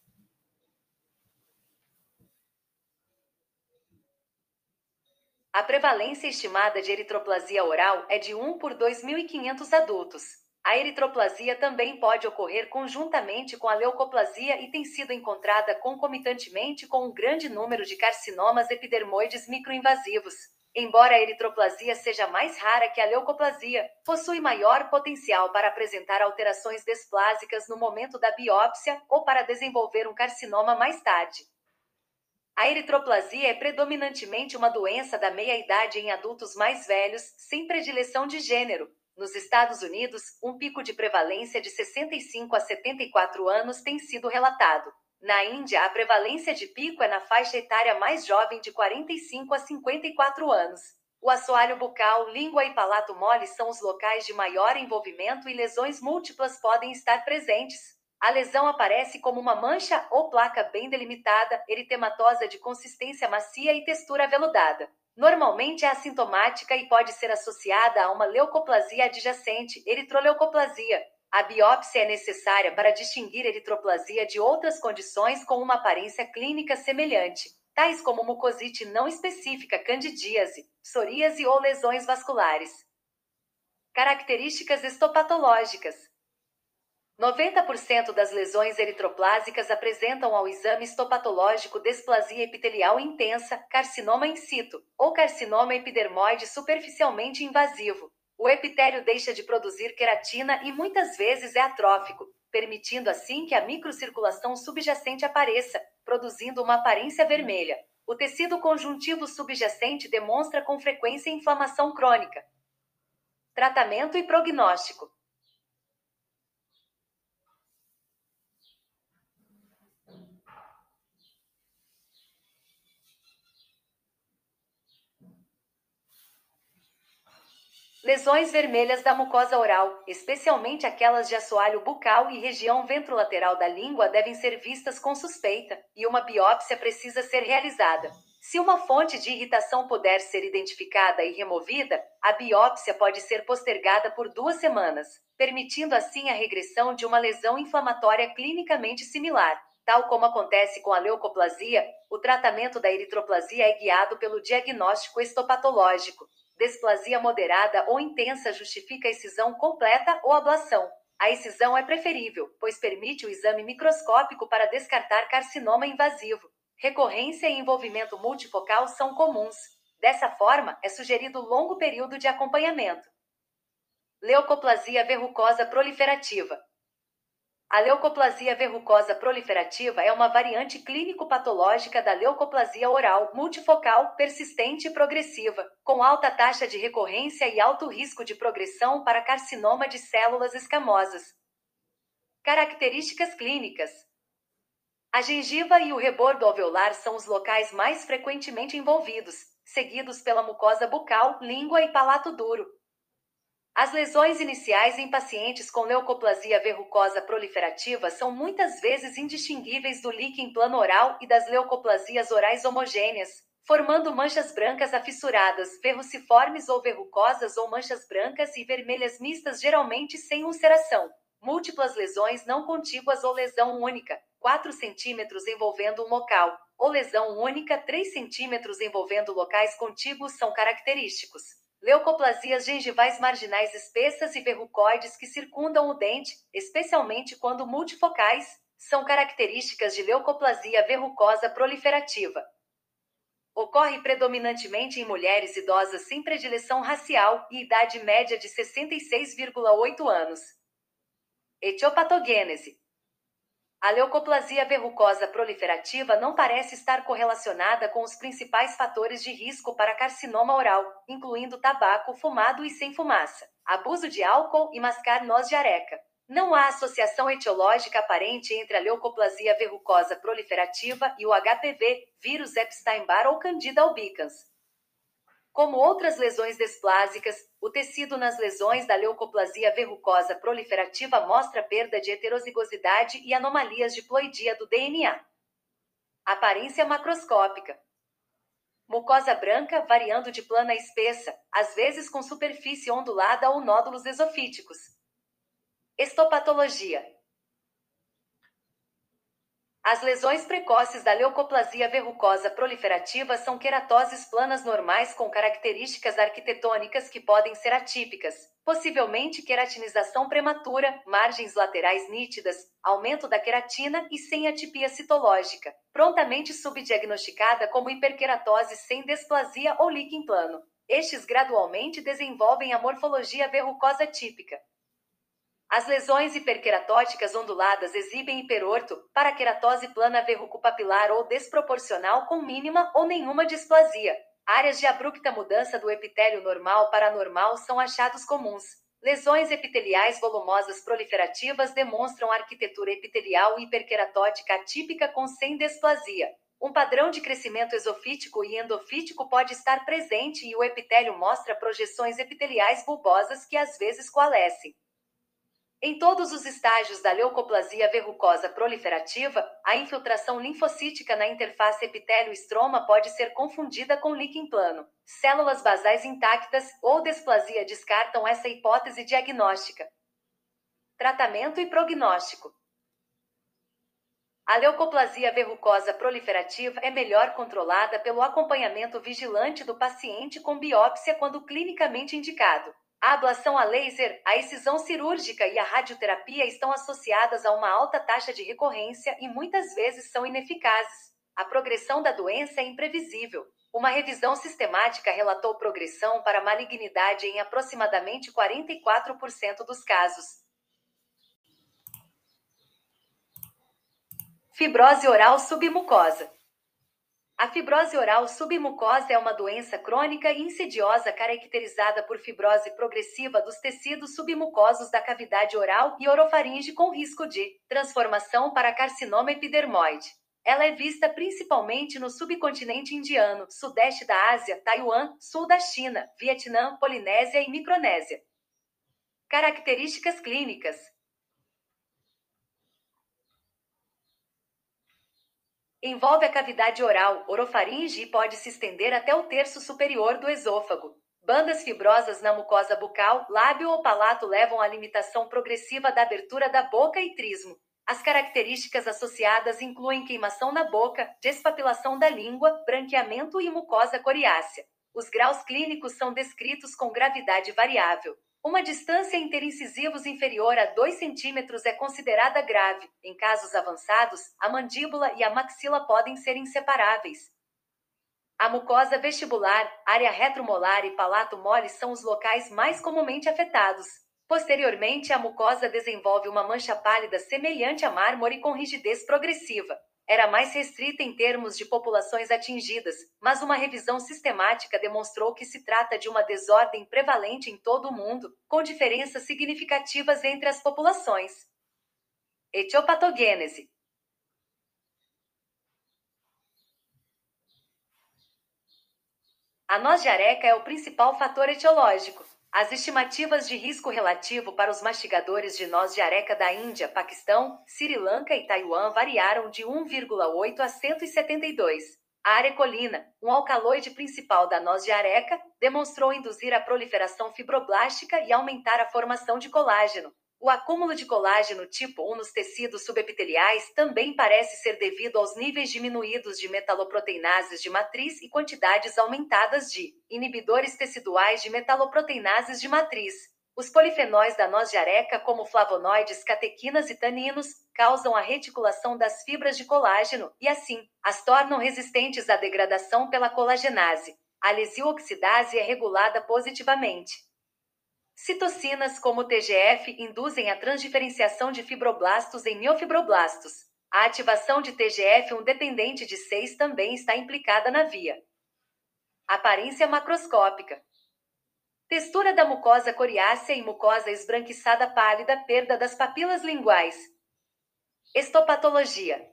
A prevalência estimada de eritroplasia oral é de 1 por 2.500 adultos. A eritroplasia também pode ocorrer conjuntamente com a leucoplasia e tem sido encontrada concomitantemente com um grande número de carcinomas epidermoides microinvasivos. Embora a eritroplasia seja mais rara que a leucoplasia, possui maior potencial para apresentar alterações desplásicas no momento da biópsia ou para desenvolver um carcinoma mais tarde. A eritroplasia é predominantemente uma doença da meia-idade em adultos mais velhos, sem predileção de gênero. Nos Estados Unidos, um pico de prevalência de 65 a 74 anos tem sido relatado. Na Índia, a prevalência de pico é na faixa etária mais jovem de 45 a 54 anos. O assoalho bucal, língua e palato mole são os locais de maior envolvimento e lesões múltiplas podem estar presentes. A lesão aparece como uma mancha ou placa bem delimitada, eritematosa de consistência macia e textura aveludada. Normalmente é assintomática e pode ser associada a uma leucoplasia adjacente, eritroleucoplasia. A biópsia é necessária para distinguir eritroplasia de outras condições com uma aparência clínica semelhante, tais como mucosite não específica, candidíase, psoríase ou lesões vasculares. Características histopatológicas. 90% das lesões eritroplásicas apresentam ao exame histopatológico displasia epitelial intensa, carcinoma in situ, ou carcinoma epidermoide superficialmente invasivo. O epitélio deixa de produzir queratina e muitas vezes é atrófico, permitindo assim que a microcirculação subjacente apareça, produzindo uma aparência vermelha. O tecido conjuntivo subjacente demonstra com frequência inflamação crônica. Tratamento e prognóstico. Lesões vermelhas da mucosa oral, especialmente aquelas de assoalho bucal e região ventrolateral da língua, devem ser vistas com suspeita, e uma biópsia precisa ser realizada. Se uma fonte de irritação puder ser identificada e removida, a biópsia pode ser postergada por duas semanas, permitindo assim a regressão de uma lesão inflamatória clinicamente similar. Tal como acontece com a leucoplasia, o tratamento da eritroplasia é guiado pelo diagnóstico histopatológico. Displasia moderada ou intensa justifica excisão completa ou ablação. A excisão é preferível, pois permite o exame microscópico para descartar carcinoma invasivo. Recorrência e envolvimento multifocal são comuns. Dessa forma, é sugerido longo período de acompanhamento. Leucoplasia verrucosa proliferativa. A leucoplasia verrucosa proliferativa é uma variante clínico-patológica da leucoplasia oral, multifocal, persistente e progressiva, com alta taxa de recorrência e alto risco de progressão para carcinoma de células escamosas. Características clínicas: A gengiva e o rebordo alveolar são os locais mais frequentemente envolvidos, seguidos pela mucosa bucal, língua e palato duro. As lesões iniciais em pacientes com leucoplasia verrucosa proliferativa são muitas vezes indistinguíveis do líquen plano oral e das leucoplasias orais homogêneas, formando manchas brancas afissuradas, verruciformes ou verrucosas ou manchas brancas e vermelhas mistas geralmente sem ulceração. Múltiplas lesões não contíguas ou lesão única, 4 centímetros envolvendo um local, ou lesão única 3 centímetros envolvendo locais contíguos são característicos. Leucoplasias gengivais marginais espessas e verrucoides que circundam o dente, especialmente quando multifocais, são características de leucoplasia verrucosa proliferativa. Ocorre predominantemente em mulheres idosas sem predileção racial e idade média de 66,8 anos. Etiopatogênese a leucoplasia verrucosa proliferativa não parece estar correlacionada com os principais fatores de risco para carcinoma oral, incluindo tabaco fumado e sem fumaça, abuso de álcool e mascar noz de areca. Não há associação etiológica aparente entre a leucoplasia verrucosa proliferativa e o HPV, vírus Epstein-Barr ou Candida albicans. Como outras lesões desplásicas, o tecido nas lesões da leucoplasia verrucosa proliferativa mostra perda de heterozigosidade e anomalias de ploidia do DNA. Aparência macroscópica. Mucosa branca variando de plana a espessa, às vezes com superfície ondulada ou nódulos esofíticos. Estopatologia. As lesões precoces da leucoplasia verrucosa proliferativa são queratoses planas normais com características arquitetônicas que podem ser atípicas, possivelmente queratinização prematura, margens laterais nítidas, aumento da queratina e sem atipia citológica, prontamente subdiagnosticada como hiperqueratose sem displasia ou líquen plano. Estes gradualmente desenvolvem a morfologia verrucosa típica. As lesões hiperqueratóticas onduladas exibem hiperorto, paraqueratose plana verrucopapilar ou desproporcional com mínima ou nenhuma displasia. Áreas de abrupta mudança do epitélio normal para anormal são achados comuns. Lesões epiteliais volumosas proliferativas demonstram arquitetura epitelial hiperqueratótica atípica com sem displasia. Um padrão de crescimento esofítico e endofítico pode estar presente e o epitélio mostra projeções epiteliais bulbosas que às vezes coalescem. Em todos os estágios da leucoplasia verrucosa proliferativa, a infiltração linfocítica na interface epitélio-estroma pode ser confundida com líquen plano. Células basais intactas ou displasia descartam essa hipótese diagnóstica. Tratamento e prognóstico. A leucoplasia verrucosa proliferativa é melhor controlada pelo acompanhamento vigilante do paciente com biópsia quando clinicamente indicado. A ablação a laser, a excisão cirúrgica e a radioterapia estão associadas a uma alta taxa de recorrência e muitas vezes são ineficazes. A progressão da doença é imprevisível. Uma revisão sistemática relatou progressão para malignidade em aproximadamente 44% dos casos. Fibrose oral submucosa. A fibrose oral submucosa é uma doença crônica e insidiosa caracterizada por fibrose progressiva dos tecidos submucosos da cavidade oral e orofaringe com risco de transformação para carcinoma epidermoide. Ela é vista principalmente no subcontinente indiano, sudeste da Ásia, Taiwan, sul da China, Vietnã, Polinésia e Micronésia. Características clínicas: Envolve a cavidade oral, orofaringe e pode se estender até o terço superior do esôfago. Bandas fibrosas na mucosa bucal, lábio ou palato levam à limitação progressiva da abertura da boca e trismo. As características associadas incluem queimação na boca, despapilação da língua, branqueamento e mucosa coriácea. Os graus clínicos são descritos com gravidade variável. Uma distância interincisivos inferior a 2 centímetros é considerada grave. Em casos avançados, a mandíbula e a maxila podem ser inseparáveis. A mucosa vestibular, área retromolar e palato mole são os locais mais comumente afetados. Posteriormente, a mucosa desenvolve uma mancha pálida semelhante a mármore com rigidez progressiva era mais restrita em termos de populações atingidas, mas uma revisão sistemática demonstrou que se trata de uma desordem prevalente em todo o mundo, com diferenças significativas entre as populações. Etiopatogênese A noz de areca é o principal fator etiológico. As estimativas de risco relativo para os mastigadores de noz de areca da Índia, Paquistão, Sri Lanka e Taiwan variaram de 1,8 a 172. A arecolina, um alcaloide principal da noz de areca, demonstrou induzir a proliferação fibroblástica e aumentar a formação de colágeno, o acúmulo de colágeno tipo 1 nos tecidos subepiteliais também parece ser devido aos níveis diminuídos de metaloproteinases de matriz e quantidades aumentadas de inibidores teciduais de metaloproteinases de matriz. Os polifenóis da noz de areca, como flavonoides, catequinas e taninos, causam a reticulação das fibras de colágeno e, assim, as tornam resistentes à degradação pela colagenase. A lisioxidase é regulada positivamente. Citocinas como o TGF induzem a transdiferenciação de fibroblastos em miofibroblastos. A ativação de TGF-1 dependente de 6 também está implicada na via. Aparência macroscópica. Textura da mucosa coriácea e mucosa esbranquiçada pálida, perda das papilas linguais. Estopatologia.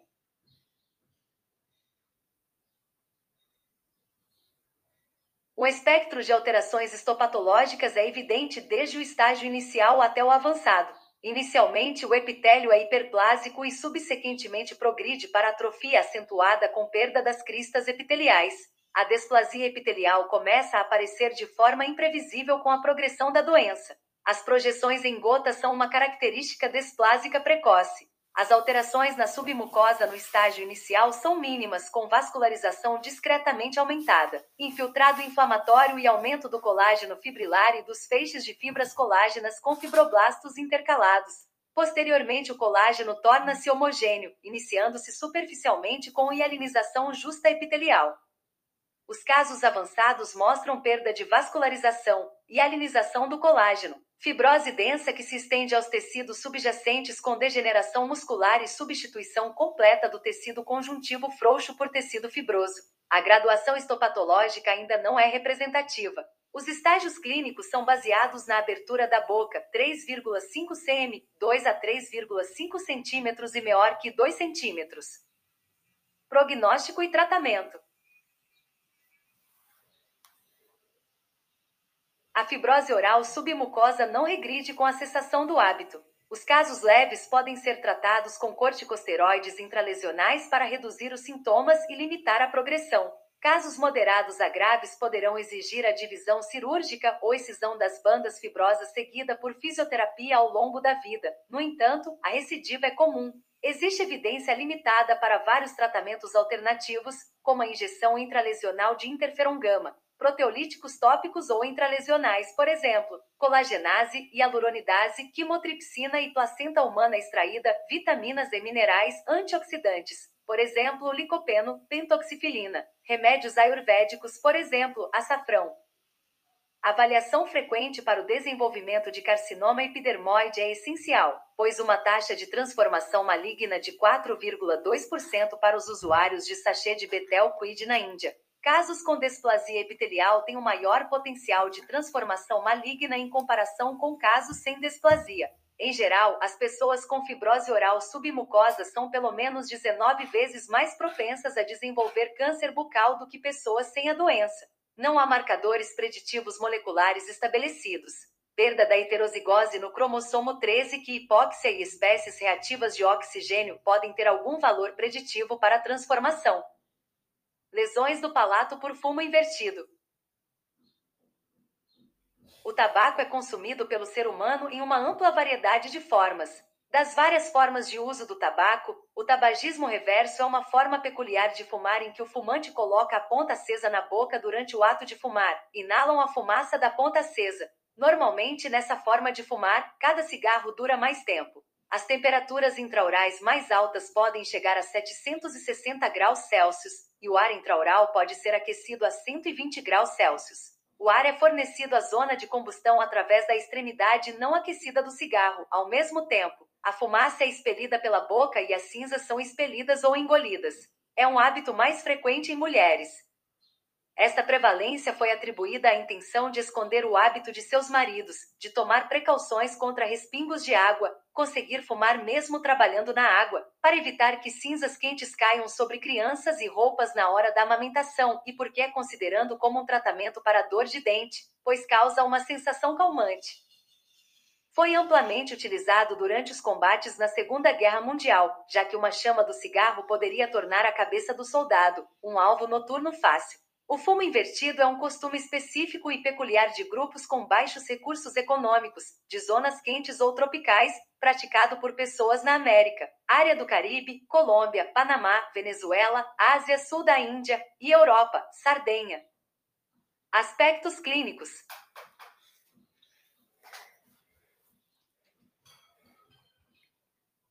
O espectro de alterações histopatológicas é evidente desde o estágio inicial até o avançado. Inicialmente, o epitélio é hiperplásico e subsequentemente progride para atrofia acentuada com perda das cristas epiteliais. A displasia epitelial começa a aparecer de forma imprevisível com a progressão da doença. As projeções em gotas são uma característica desplásica precoce. As alterações na submucosa no estágio inicial são mínimas, com vascularização discretamente aumentada, infiltrado inflamatório e aumento do colágeno fibrilar e dos feixes de fibras colágenas com fibroblastos intercalados. Posteriormente, o colágeno torna-se homogêneo, iniciando-se superficialmente com hialinização justa epitelial. Os casos avançados mostram perda de vascularização e alinização do colágeno, Fibrose densa que se estende aos tecidos subjacentes com degeneração muscular e substituição completa do tecido conjuntivo frouxo por tecido fibroso. A graduação histopatológica ainda não é representativa. Os estágios clínicos são baseados na abertura da boca, 3,5 cm, 2 a 3,5 cm e maior que 2 cm. Prognóstico e tratamento. A fibrose oral submucosa não regride com a cessação do hábito. Os casos leves podem ser tratados com corticosteroides intralesionais para reduzir os sintomas e limitar a progressão. Casos moderados a graves poderão exigir a divisão cirúrgica ou excisão das bandas fibrosas seguida por fisioterapia ao longo da vida. No entanto, a recidiva é comum. Existe evidência limitada para vários tratamentos alternativos, como a injeção intralesional de interferon gama, proteolíticos tópicos ou intralesionais, por exemplo, colagenase, hialuronidase, quimotripsina e placenta humana extraída, vitaminas e minerais antioxidantes, por exemplo, licopeno, pentoxifilina, remédios ayurvédicos, por exemplo, açafrão. Avaliação frequente para o desenvolvimento de carcinoma epidermoide é essencial, pois uma taxa de transformação maligna de 4,2% para os usuários de sachê de Betel Quid na Índia. Casos com desplasia epitelial têm um maior potencial de transformação maligna em comparação com casos sem desplasia. Em geral, as pessoas com fibrose oral submucosa são pelo menos 19 vezes mais propensas a desenvolver câncer bucal do que pessoas sem a doença. Não há marcadores preditivos moleculares estabelecidos. Perda da heterozigose no cromossomo 13 que hipóxia e espécies reativas de oxigênio podem ter algum valor preditivo para a transformação. Lesões do palato por fumo invertido. O tabaco é consumido pelo ser humano em uma ampla variedade de formas. Das várias formas de uso do tabaco, o tabagismo reverso é uma forma peculiar de fumar em que o fumante coloca a ponta acesa na boca durante o ato de fumar, inalam a fumaça da ponta acesa. Normalmente, nessa forma de fumar, cada cigarro dura mais tempo. As temperaturas intraorais mais altas podem chegar a 760 graus Celsius, e o ar intraoral pode ser aquecido a 120 graus Celsius. O ar é fornecido à zona de combustão através da extremidade não aquecida do cigarro. Ao mesmo tempo, a fumaça é expelida pela boca e as cinzas são expelidas ou engolidas. É um hábito mais frequente em mulheres. Esta prevalência foi atribuída à intenção de esconder o hábito de seus maridos, de tomar precauções contra respingos de água, conseguir fumar mesmo trabalhando na água, para evitar que cinzas quentes caiam sobre crianças e roupas na hora da amamentação, e porque é considerando como um tratamento para dor de dente, pois causa uma sensação calmante. Foi amplamente utilizado durante os combates na Segunda Guerra Mundial, já que uma chama do cigarro poderia tornar a cabeça do soldado um alvo noturno fácil. O fumo invertido é um costume específico e peculiar de grupos com baixos recursos econômicos, de zonas quentes ou tropicais, praticado por pessoas na América, área do Caribe, Colômbia, Panamá, Venezuela, Ásia, Sul da Índia e Europa, Sardenha. Aspectos clínicos.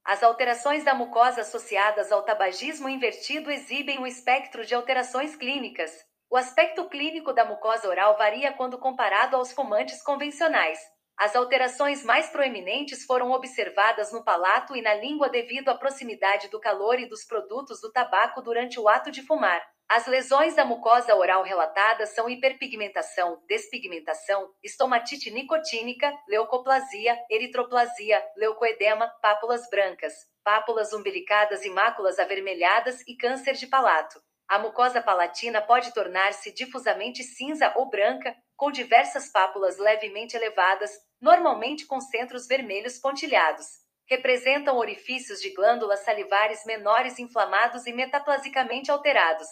As alterações da mucosa associadas ao tabagismo invertido exibem um espectro de alterações clínicas, o aspecto clínico da mucosa oral varia quando comparado aos fumantes convencionais. As alterações mais proeminentes foram observadas no palato e na língua devido à proximidade do calor e dos produtos do tabaco durante o ato de fumar. As lesões da mucosa oral relatadas são hiperpigmentação, despigmentação, estomatite nicotínica, leucoplasia, eritroplasia, leucoedema, pápulas brancas, pápulas umbilicadas e máculas avermelhadas e câncer de palato. A mucosa palatina pode tornar-se difusamente cinza ou branca, com diversas pápulas levemente elevadas, normalmente com centros vermelhos pontilhados. Representam orifícios de glândulas salivares menores inflamados e metaplasicamente alterados.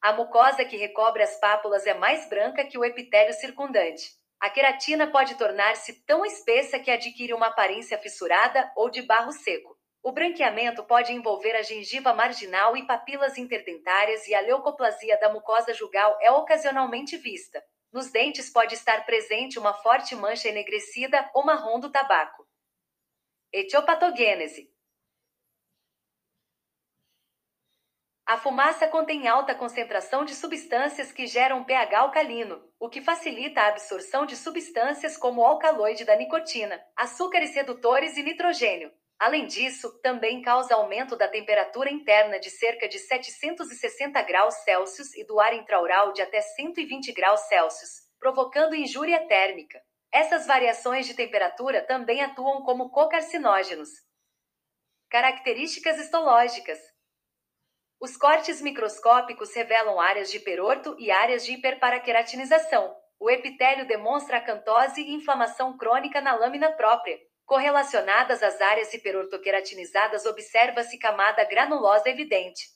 A mucosa que recobre as pápulas é mais branca que o epitélio circundante. A queratina pode tornar-se tão espessa que adquire uma aparência fissurada ou de barro seco. O branqueamento pode envolver a gengiva marginal e papilas interdentárias e a leucoplasia da mucosa jugal é ocasionalmente vista. Nos dentes pode estar presente uma forte mancha enegrecida ou marrom do tabaco. Etiopatogênese. A fumaça contém alta concentração de substâncias que geram pH alcalino, o que facilita a absorção de substâncias como o alcaloide da nicotina, açúcares redutores e nitrogênio. Além disso, também causa aumento da temperatura interna de cerca de 760 graus Celsius e do ar intraoral de até 120 graus Celsius. provocando injúria térmica. Essas variações de temperatura também atuam como cocarcinógenos. Características histológicas. Os cortes microscópicos revelam áreas de hiperorto e áreas de hiperparaqueratinização. O epitélio demonstra acantose e inflamação crônica na lâmina própria. Correlacionadas às áreas hiperortoqueratinizadas, observa-se camada granulosa evidente.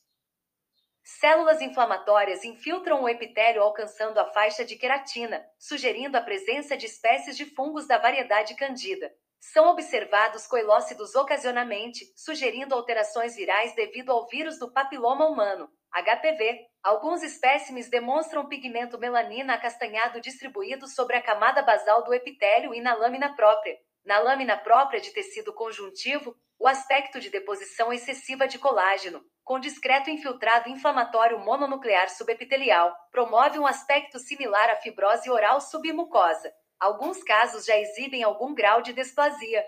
Células inflamatórias infiltram o epitélio alcançando a faixa de queratina, sugerindo a presença de espécies de fungos da variedade Candida. São observados coilócidos ocasionalmente, sugerindo alterações virais devido ao vírus do papiloma humano, HPV. Alguns espécimes demonstram pigmento melanina acastanhado distribuído sobre a camada basal do epitélio e na lâmina própria. Na lâmina própria de tecido conjuntivo, o aspecto de deposição excessiva de colágeno, com discreto infiltrado inflamatório mononuclear subepitelial, promove um aspecto similar à fibrose oral submucosa. Alguns casos já exibem algum grau de displasia.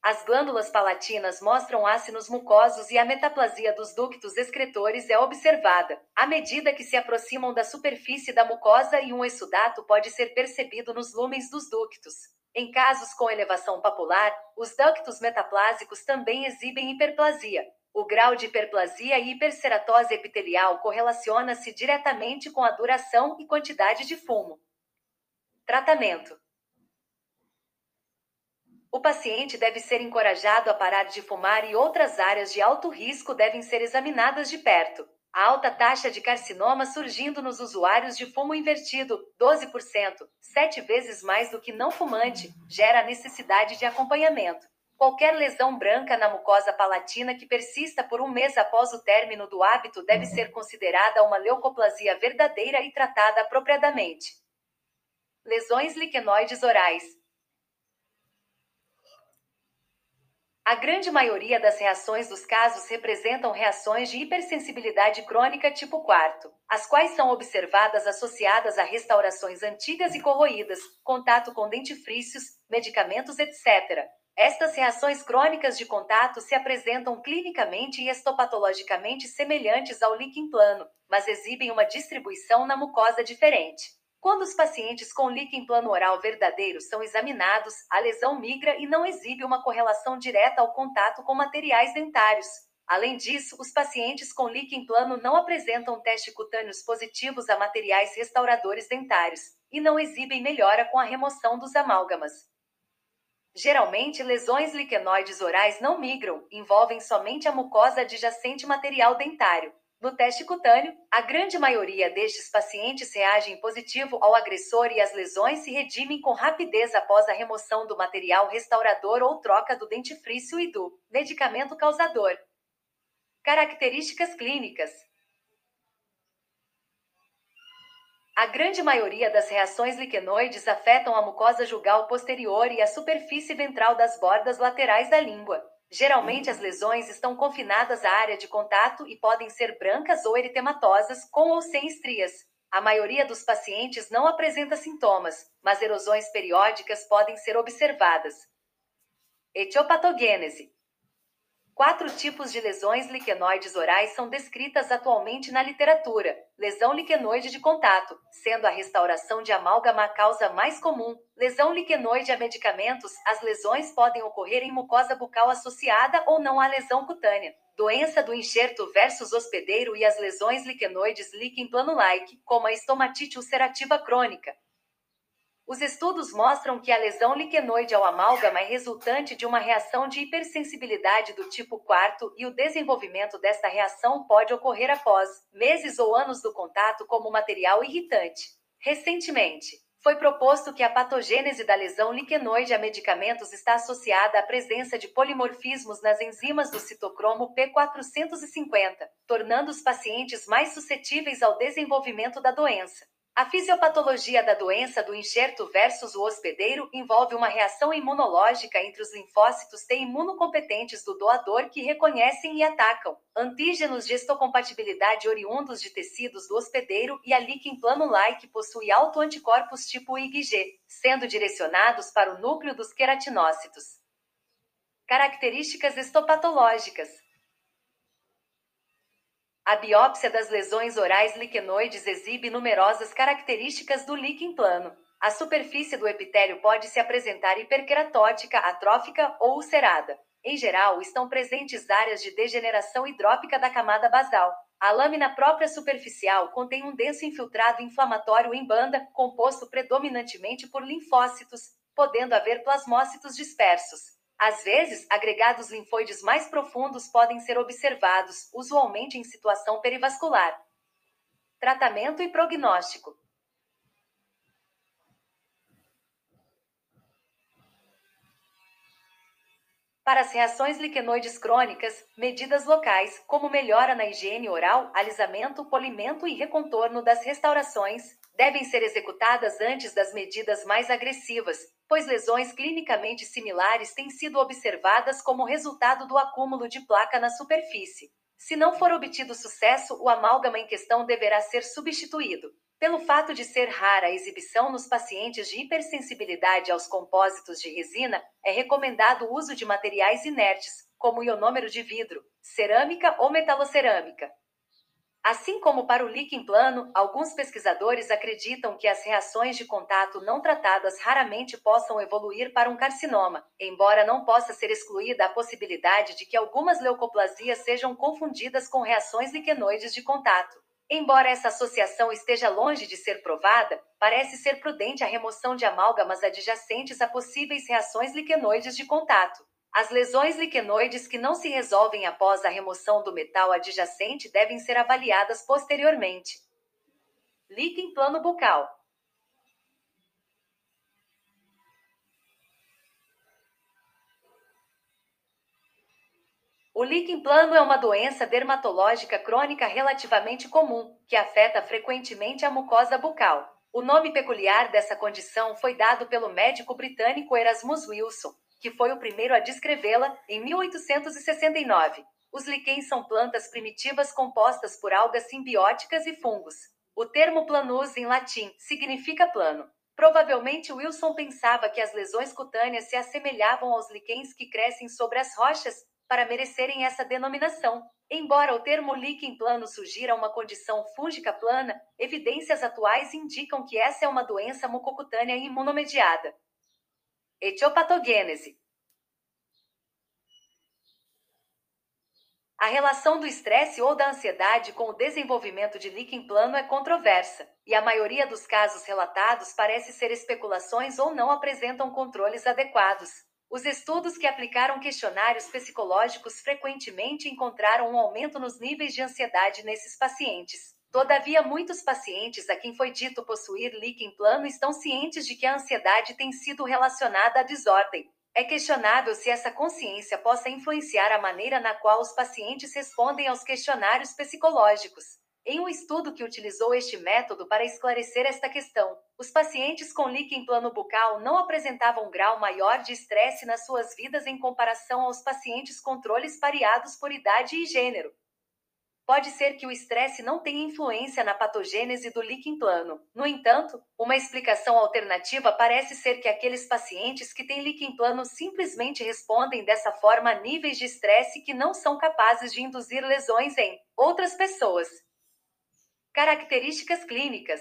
As glândulas palatinas mostram ácidos mucosos e a metaplasia dos ductos excretores é observada. À medida que se aproximam da superfície da mucosa e um exudato pode ser percebido nos lumens dos ductos. Em casos com elevação papular, os ductos metaplásicos também exibem hiperplasia. O grau de hiperplasia e hiperceratose epitelial correlaciona-se diretamente com a duração e quantidade de fumo. Tratamento: O paciente deve ser encorajado a parar de fumar e outras áreas de alto risco devem ser examinadas de perto. A alta taxa de carcinoma surgindo nos usuários de fumo invertido, 12%, sete vezes mais do que não fumante, gera necessidade de acompanhamento. Qualquer lesão branca na mucosa palatina que persista por um mês após o término do hábito deve ser considerada uma leucoplasia verdadeira e tratada apropriadamente. Lesões liquenoides orais. A grande maioria das reações dos casos representam reações de hipersensibilidade crônica tipo 4, as quais são observadas associadas a restaurações antigas e corroídas, contato com dentifrícios, medicamentos, etc. Estas reações crônicas de contato se apresentam clinicamente e estopatologicamente semelhantes ao líquen plano, mas exibem uma distribuição na mucosa diferente. Quando os pacientes com líquen plano oral verdadeiro são examinados, a lesão migra e não exibe uma correlação direta ao contato com materiais dentários. Além disso, os pacientes com líquen plano não apresentam testes cutâneos positivos a materiais restauradores dentários e não exibem melhora com a remoção dos amálgamas. Geralmente, lesões liquenoides orais não migram, envolvem somente a mucosa adjacente material dentário. No teste cutâneo, a grande maioria destes pacientes reagem positivo ao agressor e as lesões se redimem com rapidez após a remoção do material restaurador ou troca do dentifrício e do medicamento causador. Características clínicas: A grande maioria das reações liquenoides afetam a mucosa jugal posterior e a superfície ventral das bordas laterais da língua. Geralmente, as lesões estão confinadas à área de contato e podem ser brancas ou eritematosas, com ou sem estrias. A maioria dos pacientes não apresenta sintomas, mas erosões periódicas podem ser observadas. Etiopatogênese Quatro tipos de lesões liquenoides orais são descritas atualmente na literatura. Lesão liquenoide de contato, sendo a restauração de amálgama a causa mais comum. Lesão liquenoide a medicamentos, as lesões podem ocorrer em mucosa bucal associada ou não à lesão cutânea. Doença do enxerto versus hospedeiro e as lesões liquenoides líquen plano-like, como a estomatite ulcerativa crônica. Os estudos mostram que a lesão liquenoide ao amálgama é resultante de uma reação de hipersensibilidade do tipo 4 e o desenvolvimento desta reação pode ocorrer após meses ou anos do contato como material irritante. Recentemente, foi proposto que a patogênese da lesão liquenoide a medicamentos está associada à presença de polimorfismos nas enzimas do citocromo P450, tornando os pacientes mais suscetíveis ao desenvolvimento da doença. A fisiopatologia da doença do enxerto versus o hospedeiro envolve uma reação imunológica entre os linfócitos T imunocompetentes do doador que reconhecem e atacam antígenos de histocompatibilidade oriundos de tecidos do hospedeiro e a líquen plano-like possui autoanticorpos tipo IgG, sendo direcionados para o núcleo dos queratinócitos. Características histopatológicas A biópsia das lesões orais liquenoides exibe numerosas características do líquen plano. A superfície do epitélio pode se apresentar hiperqueratótica, atrófica ou ulcerada. Em geral, estão presentes áreas de degeneração hidrópica da camada basal. A lâmina própria superficial contém um denso infiltrado inflamatório em banda, composto predominantemente por linfócitos, podendo haver plasmócitos dispersos. Às vezes, agregados linfóides mais profundos podem ser observados, usualmente em situação perivascular. Tratamento e prognóstico. Para as reações liquenoides crônicas, medidas locais, como melhora na higiene oral, alisamento, polimento e recontorno das restaurações, devem ser executadas antes das medidas mais agressivas, pois lesões clinicamente similares têm sido observadas como resultado do acúmulo de placa na superfície. Se não for obtido sucesso, o amálgama em questão deverá ser substituído. Pelo fato de ser rara a exibição nos pacientes de hipersensibilidade aos compósitos de resina, é recomendado o uso de materiais inertes, como ionômero de vidro, cerâmica ou metalocerâmica. Assim como para o líquen plano, alguns pesquisadores acreditam que as reações de contato não tratadas raramente possam evoluir para um carcinoma, embora não possa ser excluída a possibilidade de que algumas leucoplasias sejam confundidas com reações liquenoides de contato. Embora essa associação esteja longe de ser provada, parece ser prudente a remoção de amálgamas adjacentes a possíveis reações liquenoides de contato. As lesões liquenoides que não se resolvem após a remoção do metal adjacente devem ser avaliadas posteriormente. Líquen plano bucal. O líquen plano é uma doença dermatológica crônica relativamente comum, que afeta frequentemente a mucosa bucal. O nome peculiar dessa condição foi dado pelo médico britânico Erasmus Wilson, que foi o primeiro a descrevê-la em 1869. Os líquens são plantas primitivas compostas por algas simbióticas e fungos. O termo planus em latim significa plano. Provavelmente Wilson pensava que as lesões cutâneas se assemelhavam aos líquens que crescem sobre as rochas, para merecerem essa denominação. Embora o termo líquen plano sugira uma condição fúngica plana, evidências atuais indicam que essa é uma doença mucocutânea imunomediada. Etiopatogênese A relação do estresse ou da ansiedade com o desenvolvimento de líquen plano é controversa, e a maioria dos casos relatados parece ser especulações ou não apresentam controles adequados. Os estudos que aplicaram questionários psicológicos frequentemente encontraram um aumento nos níveis de ansiedade nesses pacientes. Todavia, muitos pacientes a quem foi dito possuir líquen plano estão cientes de que a ansiedade tem sido relacionada à desordem. É questionável se essa consciência possa influenciar a maneira na qual os pacientes respondem aos questionários psicológicos. Em um estudo que utilizou este método para esclarecer esta questão, os pacientes com líquen plano bucal não apresentavam um grau maior de estresse nas suas vidas em comparação aos pacientes controles pareados por idade e gênero. Pode ser que o estresse não tenha influência na patogênese do líquen plano. No entanto, uma explicação alternativa parece ser que aqueles pacientes que têm líquen plano simplesmente respondem dessa forma a níveis de estresse que não são capazes de induzir lesões em outras pessoas. Características clínicas.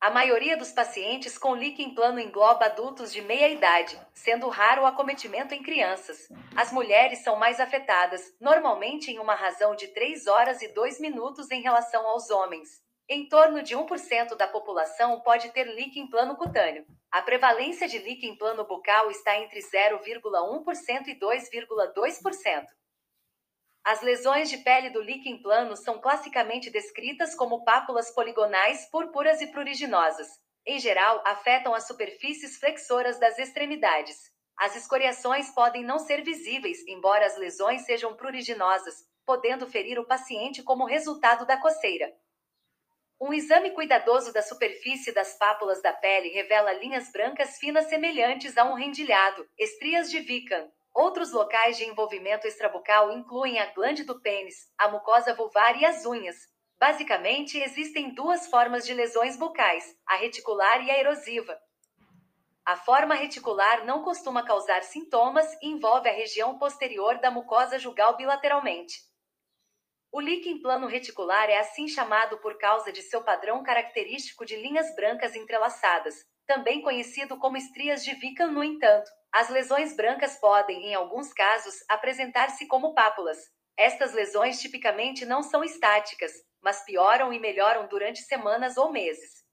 A maioria dos pacientes com líquen plano engloba adultos de meia idade, sendo raro o acometimento em crianças. As mulheres são mais afetadas, normalmente em uma razão de 3 horas e 2 minutos em relação aos homens. Em torno de 1% da população pode ter líquen plano cutâneo. A prevalência de líquen plano bucal está entre 0,1% e 2,2%. As lesões de pele do líquen plano são classicamente descritas como pápulas poligonais púrpuras e pruriginosas. Em geral, afetam as superfícies flexoras das extremidades. As escoriações podem não ser visíveis, embora as lesões sejam pruriginosas, podendo ferir o paciente como resultado da coceira. Um exame cuidadoso da superfície das pápulas da pele revela linhas brancas finas semelhantes a um rendilhado, estrias de Vican, Outros locais de envolvimento extrabucal incluem a glande do pênis, a mucosa vulvar e as unhas. Basicamente, existem duas formas de lesões bucais, a reticular e a erosiva. A forma reticular não costuma causar sintomas e envolve a região posterior da mucosa jugal bilateralmente. O líquen plano reticular é assim chamado por causa de seu padrão característico de linhas brancas entrelaçadas, também conhecido como estrias de Wickham. No entanto, as lesões brancas podem, em alguns casos, apresentar-se como pápulas. Estas lesões tipicamente não são estáticas, mas pioram e melhoram durante semanas ou meses.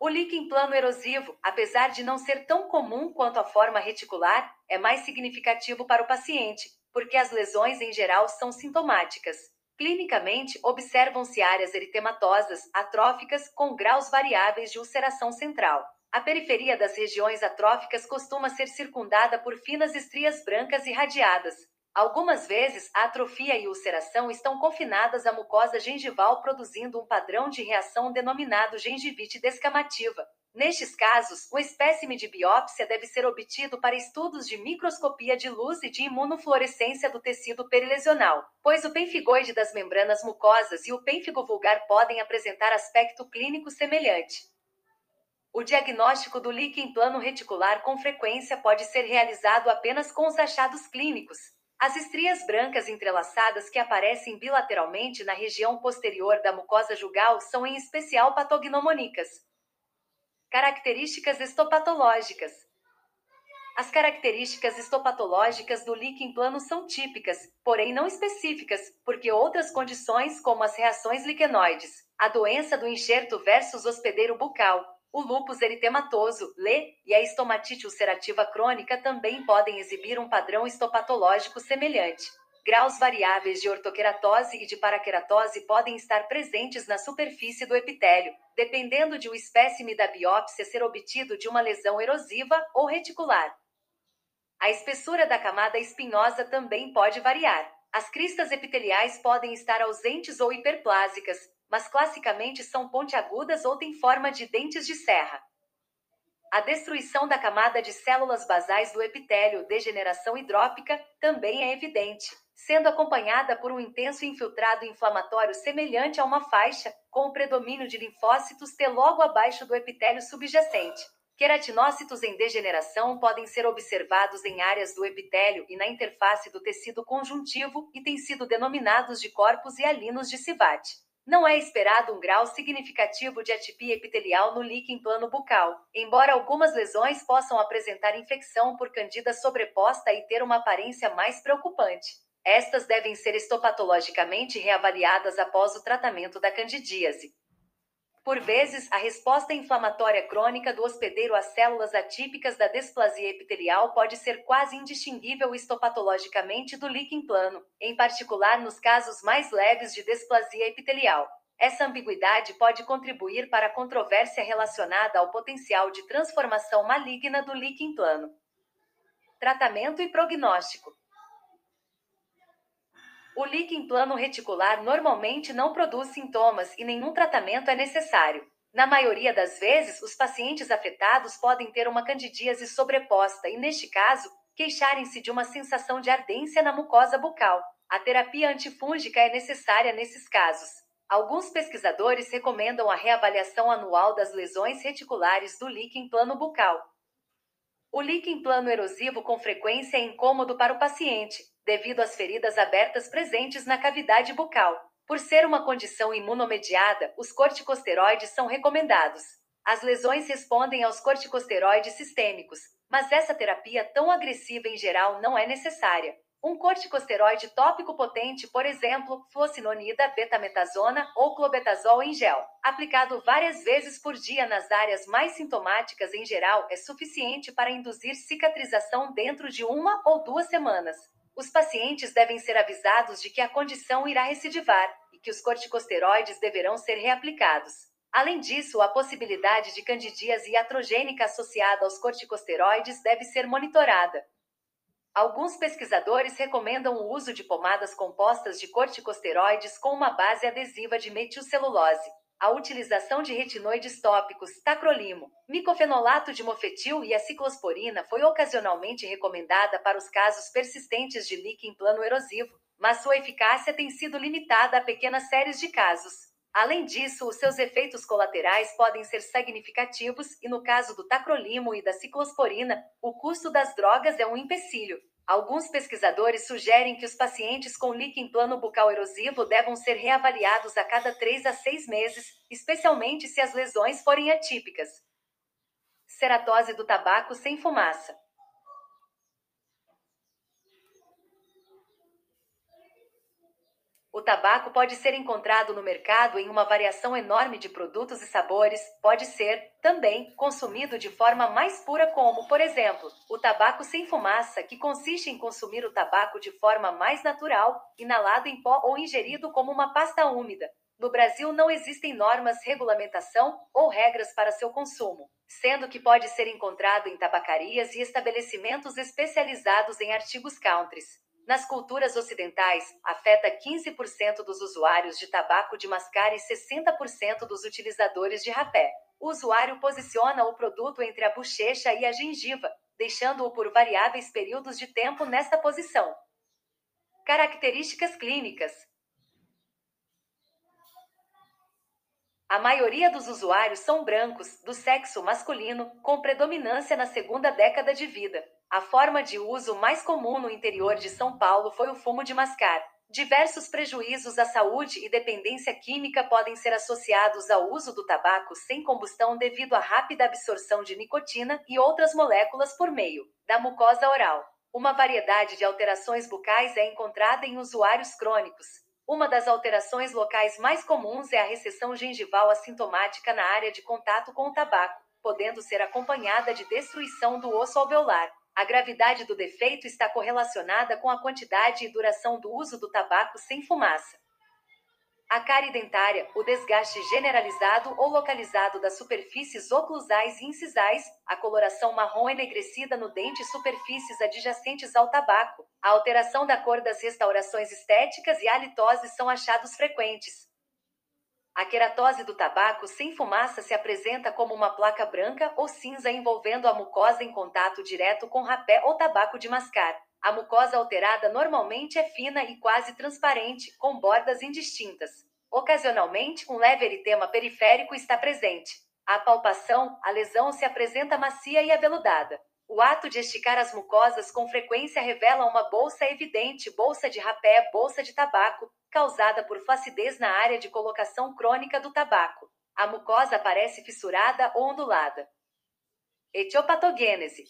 O líquen plano erosivo, apesar de não ser tão comum quanto a forma reticular, é mais significativo para o paciente, porque as lesões em geral são sintomáticas. Clinicamente, observam-se áreas eritematosas, atróficas, com graus variáveis de ulceração central. A periferia das regiões atróficas costuma ser circundada por finas estrias brancas irradiadas. Algumas vezes, a atrofia e ulceração estão confinadas à mucosa gengival, produzindo um padrão de reação denominado gengivite descamativa. Nestes casos, o espécime de biópsia deve ser obtido para estudos de microscopia de luz e de imunofluorescência do tecido perilesional, pois o pemfigoide das membranas mucosas e o pênfigo vulgar podem apresentar aspecto clínico semelhante. O diagnóstico do líquen plano reticular com frequência pode ser realizado apenas com os achados clínicos. As estrias brancas entrelaçadas que aparecem bilateralmente na região posterior da mucosa jugal são em especial patognomônicas. Características estopatológicas. As características estopatológicas do líquen plano são típicas, porém não específicas, porque outras condições, como as reações liquenoides, a doença do enxerto versus hospedeiro bucal, o lúpus eritematoso, LE, e a estomatite ulcerativa crônica também podem exibir um padrão histopatológico semelhante. Graus variáveis de ortoqueratose e de paraqueratose podem estar presentes na superfície do epitélio, dependendo de o espécime da biópsia ser obtido de uma lesão erosiva ou reticular. A espessura da camada espinhosa também pode variar. As cristas epiteliais podem estar ausentes ou hiperplásicas, mas classicamente são pontiagudas ou têm forma de dentes de serra. A destruição da camada de células basais do epitélio, degeneração hidrópica, também é evidente, sendo acompanhada por um intenso infiltrado inflamatório semelhante a uma faixa, com o predomínio de linfócitos T logo abaixo do epitélio subjacente. Queratinócitos em degeneração podem ser observados em áreas do epitélio e na interface do tecido conjuntivo e têm sido denominados de corpos hialinos de Sivate. Não é esperado um grau significativo de atipia epitelial no líquen plano bucal, embora algumas lesões possam apresentar infecção por candida sobreposta e ter uma aparência mais preocupante. Estas devem ser histopatologicamente reavaliadas após o tratamento da candidíase. Por vezes, a resposta inflamatória crônica do hospedeiro às células atípicas da displasia epitelial pode ser quase indistinguível histopatologicamente do líquen plano, em particular nos casos mais leves de displasia epitelial. Essa ambiguidade pode contribuir para a controvérsia relacionada ao potencial de transformação maligna do líquen plano. Tratamento e prognóstico. O líquen plano reticular normalmente não produz sintomas e nenhum tratamento é necessário. Na maioria das vezes, os pacientes afetados podem ter uma candidíase sobreposta e, neste caso, queixarem-se de uma sensação de ardência na mucosa bucal. A terapia antifúngica é necessária nesses casos. Alguns pesquisadores recomendam a reavaliação anual das lesões reticulares do líquen plano bucal. O líquen plano erosivo com frequência é incômodo para o paciente, devido às feridas abertas presentes na cavidade bucal. Por ser uma condição imunomediada, os corticosteroides são recomendados. As lesões respondem aos corticosteroides sistêmicos, mas essa terapia tão agressiva em geral não é necessária. Um corticosteroide tópico potente, por exemplo, fluocinonida, betametasona ou clobetazol em gel, aplicado várias vezes por dia nas áreas mais sintomáticas em geral, é suficiente para induzir cicatrização dentro de uma ou duas semanas os pacientes devem ser avisados de que a condição irá recidivar e que os corticosteroides deverão ser reaplicados. Além disso, a possibilidade de candidíase iatrogênica associada aos corticosteroides deve ser monitorada. Alguns pesquisadores recomendam o uso de pomadas compostas de corticosteroides com uma base adesiva de metilcelulose a utilização de retinoides tópicos, tacrolimo, micofenolato de mofetil e a ciclosporina foi ocasionalmente recomendada para os casos persistentes de líquen plano erosivo, mas sua eficácia tem sido limitada a pequenas séries de casos. Além disso, os seus efeitos colaterais podem ser significativos e, no caso do tacrolimo e da ciclosporina, o custo das drogas é um empecilho. Alguns pesquisadores sugerem que os pacientes com líquen plano bucal erosivo devam ser reavaliados a cada 3 a 6 meses, especialmente se as lesões forem atípicas. Ceratose do tabaco sem fumaça. O tabaco pode ser encontrado no mercado em uma variação enorme de produtos e sabores, pode ser, também, consumido de forma mais pura, como, por exemplo, o tabaco sem fumaça, que consiste em consumir o tabaco de forma mais natural, inalado em pó ou ingerido como uma pasta úmida. No Brasil não existem normas, regulamentação ou regras para seu consumo, sendo que pode ser encontrado em tabacarias e estabelecimentos especializados em artigos countries. Nas culturas ocidentais, afeta 15% dos usuários de tabaco de mascar e 60% dos utilizadores de rapé. O usuário posiciona o produto entre a bochecha e a gengiva, deixando-o por variáveis períodos de tempo nesta posição. Características clínicas: A maioria dos usuários são brancos, do sexo masculino, com predominância na segunda década de vida. A forma de uso mais comum no interior de São Paulo foi o fumo de mascar. Diversos prejuízos à saúde e dependência química podem ser associados ao uso do tabaco sem combustão devido à rápida absorção de nicotina e outras moléculas por meio da mucosa oral. Uma variedade de alterações bucais é encontrada em usuários crônicos. Uma das alterações locais mais comuns é a recessão gengival assintomática na área de contato com o tabaco, podendo ser acompanhada de destruição do osso alveolar. A gravidade do defeito está correlacionada com a quantidade e duração do uso do tabaco sem fumaça. A cárie dentária, o desgaste generalizado ou localizado das superfícies oclusais e incisais, a coloração marrom enegrecida no dente e superfícies adjacentes ao tabaco, a alteração da cor das restaurações estéticas e a halitose são achados frequentes. A queratose do tabaco sem fumaça se apresenta como uma placa branca ou cinza envolvendo a mucosa em contato direto com rapé ou tabaco de mascar. A mucosa alterada normalmente é fina e quase transparente, com bordas indistintas. Ocasionalmente, um leve eritema periférico está presente. A palpação, a lesão se apresenta macia e aveludada. O ato de esticar as mucosas com frequência revela uma bolsa evidente, bolsa de rapé, bolsa de tabaco, causada por flacidez na área de colocação crônica do tabaco. A mucosa parece fissurada ou ondulada. Etiopatogênese.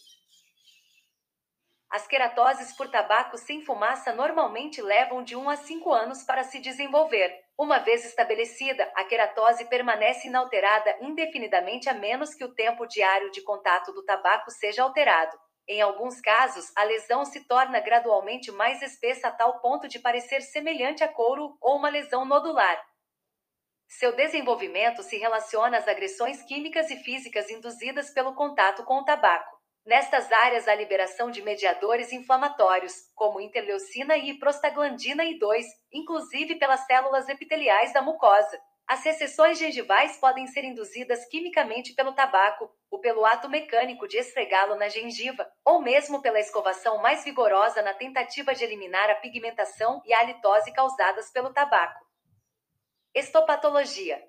As queratoses por tabaco sem fumaça normalmente levam de 1 a 5 anos para se desenvolver. Uma vez estabelecida, a queratose permanece inalterada indefinidamente a menos que o tempo diário de contato do tabaco seja alterado. Em alguns casos, a lesão se torna gradualmente mais espessa a tal ponto de parecer semelhante a couro ou uma lesão nodular. Seu desenvolvimento se relaciona às agressões químicas e físicas induzidas pelo contato com o tabaco. Nestas áreas, há liberação de mediadores inflamatórios, como interleucina e prostaglandina I2, inclusive pelas células epiteliais da mucosa. As recessões gengivais podem ser induzidas quimicamente pelo tabaco, ou pelo ato mecânico de esfregá-lo na gengiva, ou mesmo pela escovação mais vigorosa na tentativa de eliminar a pigmentação e a halitose causadas pelo tabaco. Estopatologia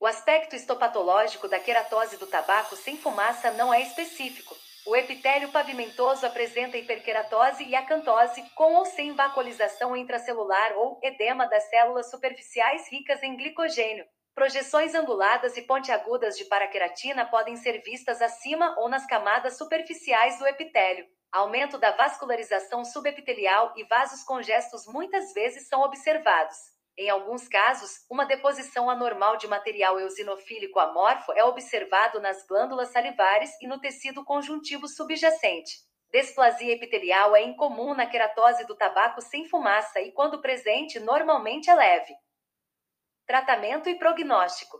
O aspecto histopatológico da queratose do tabaco sem fumaça não é específico. O epitélio pavimentoso apresenta hiperqueratose e acantose, com ou sem vascularização intracelular ou edema das células superficiais ricas em glicogênio. Projeções anguladas e pontiagudas de paraqueratina podem ser vistas acima ou nas camadas superficiais do epitélio. Aumento da vascularização subepitelial e vasos congestos muitas vezes são observados. Em alguns casos, uma deposição anormal de material eosinofílico amorfo é observado nas glândulas salivares e no tecido conjuntivo subjacente. Desplasia epitelial é incomum na queratose do tabaco sem fumaça e, quando presente, normalmente é leve. Tratamento e prognóstico.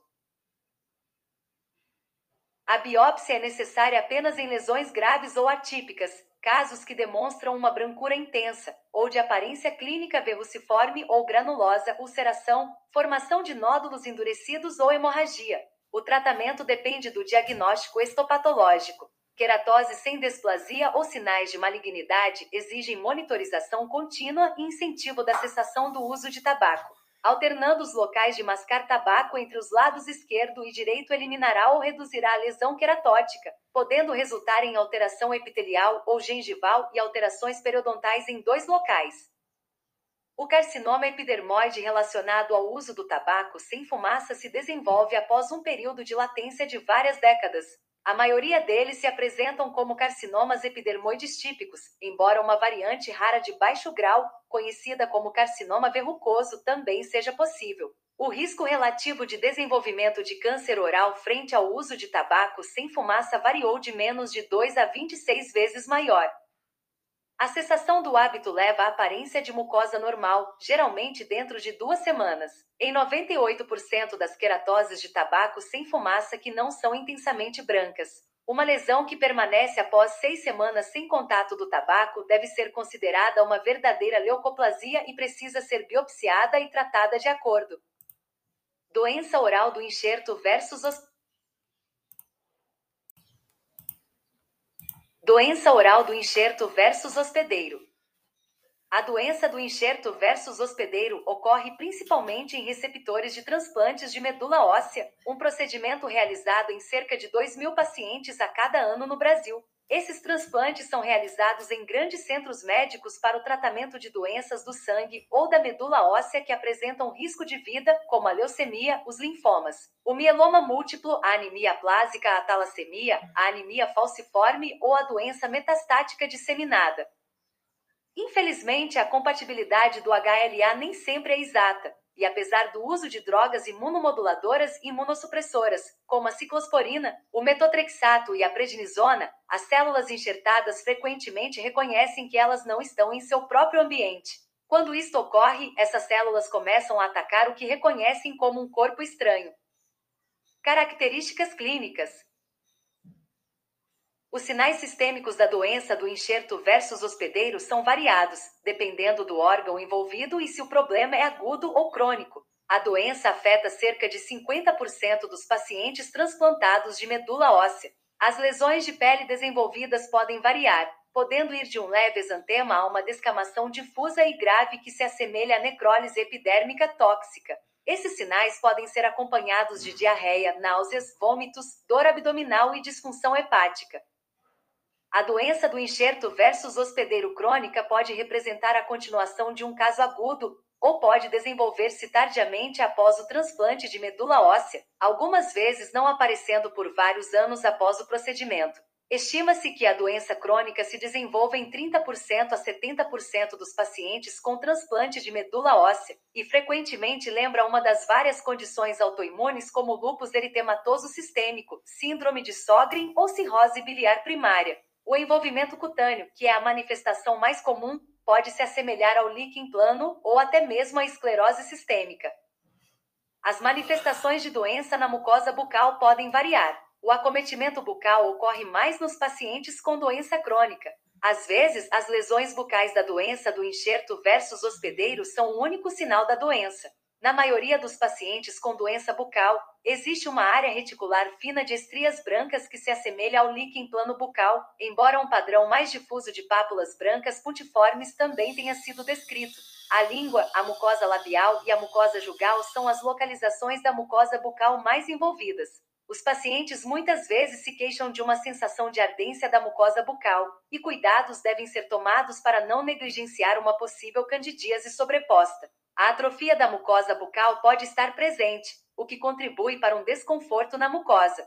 A biópsia é necessária apenas em lesões graves ou atípicas, casos que demonstram uma brancura intensa, ou de aparência clínica verruciforme ou granulosa, ulceração, formação de nódulos endurecidos ou hemorragia. O tratamento depende do diagnóstico estopatológico. Queratose sem desplasia ou sinais de malignidade exigem monitorização contínua e incentivo da cessação do uso de tabaco. Alternando os locais de mascar tabaco entre os lados esquerdo e direito eliminará ou reduzirá a lesão queratótica, podendo resultar em alteração epitelial ou gengival e alterações periodontais em dois locais. O carcinoma epidermoide relacionado ao uso do tabaco sem fumaça se desenvolve após um período de latência de várias décadas. A maioria deles se apresentam como carcinomas epidermoides típicos, embora uma variante rara de baixo grau, conhecida como carcinoma verrucoso, também seja possível. O risco relativo de desenvolvimento de câncer oral frente ao uso de tabaco sem fumaça variou de menos de 2 a 26 vezes maior. A cessação do hábito leva à aparência de mucosa normal, geralmente dentro de duas semanas. Em 98% das queratoses de tabaco sem fumaça que não são intensamente brancas. Uma lesão que permanece após seis semanas sem contato do tabaco deve ser considerada uma verdadeira leucoplasia e precisa ser biopsiada e tratada de acordo. Doença oral do enxerto versus Doença oral do enxerto versus hospedeiro. A doença do enxerto versus hospedeiro ocorre principalmente em receptores de transplantes de medula óssea, um procedimento realizado em cerca de 2 mil pacientes a cada ano no Brasil. Esses transplantes são realizados em grandes centros médicos para o tratamento de doenças do sangue ou da medula óssea que apresentam risco de vida, como a leucemia, os linfomas, o mieloma múltiplo, a anemia plásica, a talassemia, a anemia falciforme ou a doença metastática disseminada. Infelizmente, a compatibilidade do HLA nem sempre é exata e apesar do uso de drogas imunomoduladoras e imunossupressoras, como a ciclosporina, o metotrexato e a prednisona, as células enxertadas frequentemente reconhecem que elas não estão em seu próprio ambiente. Quando isto ocorre, essas células começam a atacar o que reconhecem como um corpo estranho. Características clínicas: os sinais sistêmicos da doença do enxerto versus hospedeiro são variados, dependendo do órgão envolvido e se o problema é agudo ou crônico. A doença afeta cerca de 50% dos pacientes transplantados de medula óssea. As lesões de pele desenvolvidas podem variar, podendo ir de um leve exantema a uma descamação difusa e grave que se assemelha à necrólise epidérmica tóxica. Esses sinais podem ser acompanhados de diarreia, náuseas, vômitos, dor abdominal e disfunção hepática. A doença do enxerto versus hospedeiro crônica pode representar a continuação de um caso agudo ou pode desenvolver-se tardiamente após o transplante de medula óssea, algumas vezes não aparecendo por vários anos após o procedimento. Estima-se que a doença crônica se desenvolva em 30% a 70% dos pacientes com transplante de medula óssea e frequentemente lembra uma das várias condições autoimunes como lúpus eritematoso sistêmico, síndrome de Sjögren ou cirrose biliar primária. O envolvimento cutâneo, que é a manifestação mais comum, pode se assemelhar ao líquen plano ou até mesmo à esclerose sistêmica. As manifestações de doença na mucosa bucal podem variar. O acometimento bucal ocorre mais nos pacientes com doença crônica. Às vezes, as lesões bucais da doença do enxerto versus hospedeiro são o único sinal da doença. Na maioria dos pacientes com doença bucal, existe uma área reticular fina de estrias brancas que se assemelha ao líquen plano bucal, embora um padrão mais difuso de pápulas brancas puntiformes também tenha sido descrito. A língua, a mucosa labial e a mucosa jugal são as localizações da mucosa bucal mais envolvidas. Os pacientes muitas vezes se queixam de uma sensação de ardência da mucosa bucal, e cuidados devem ser tomados para não negligenciar uma possível candidíase sobreposta. A atrofia da mucosa bucal pode estar presente, o que contribui para um desconforto na mucosa.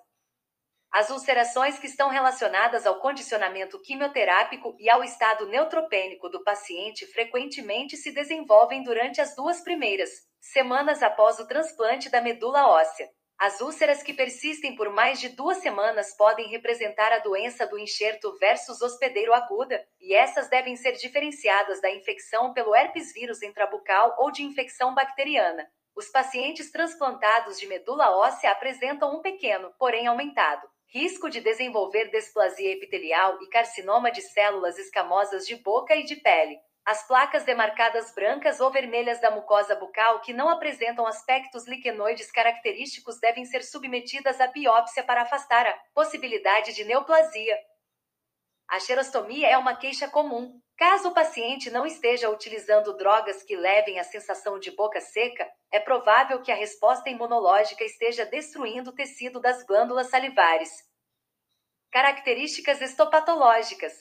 As ulcerações que estão relacionadas ao condicionamento quimioterápico e ao estado neutropênico do paciente frequentemente se desenvolvem durante as duas primeiras semanas após o transplante da medula óssea. As úlceras que persistem por mais de duas semanas podem representar a doença do enxerto versus hospedeiro aguda, e essas devem ser diferenciadas da infecção pelo herpes vírus intrabucal ou de infecção bacteriana. Os pacientes transplantados de medula óssea apresentam um pequeno, porém aumentado, risco de desenvolver displasia epitelial e carcinoma de células escamosas de boca e de pele. As placas demarcadas brancas ou vermelhas da mucosa bucal que não apresentam aspectos liquenoides característicos devem ser submetidas à biópsia para afastar a possibilidade de neoplasia. A xerostomia é uma queixa comum, Caso o paciente não esteja utilizando drogas que levem à sensação de boca seca, é provável que a resposta imunológica esteja destruindo o tecido das glândulas salivares. Características estopatológicas.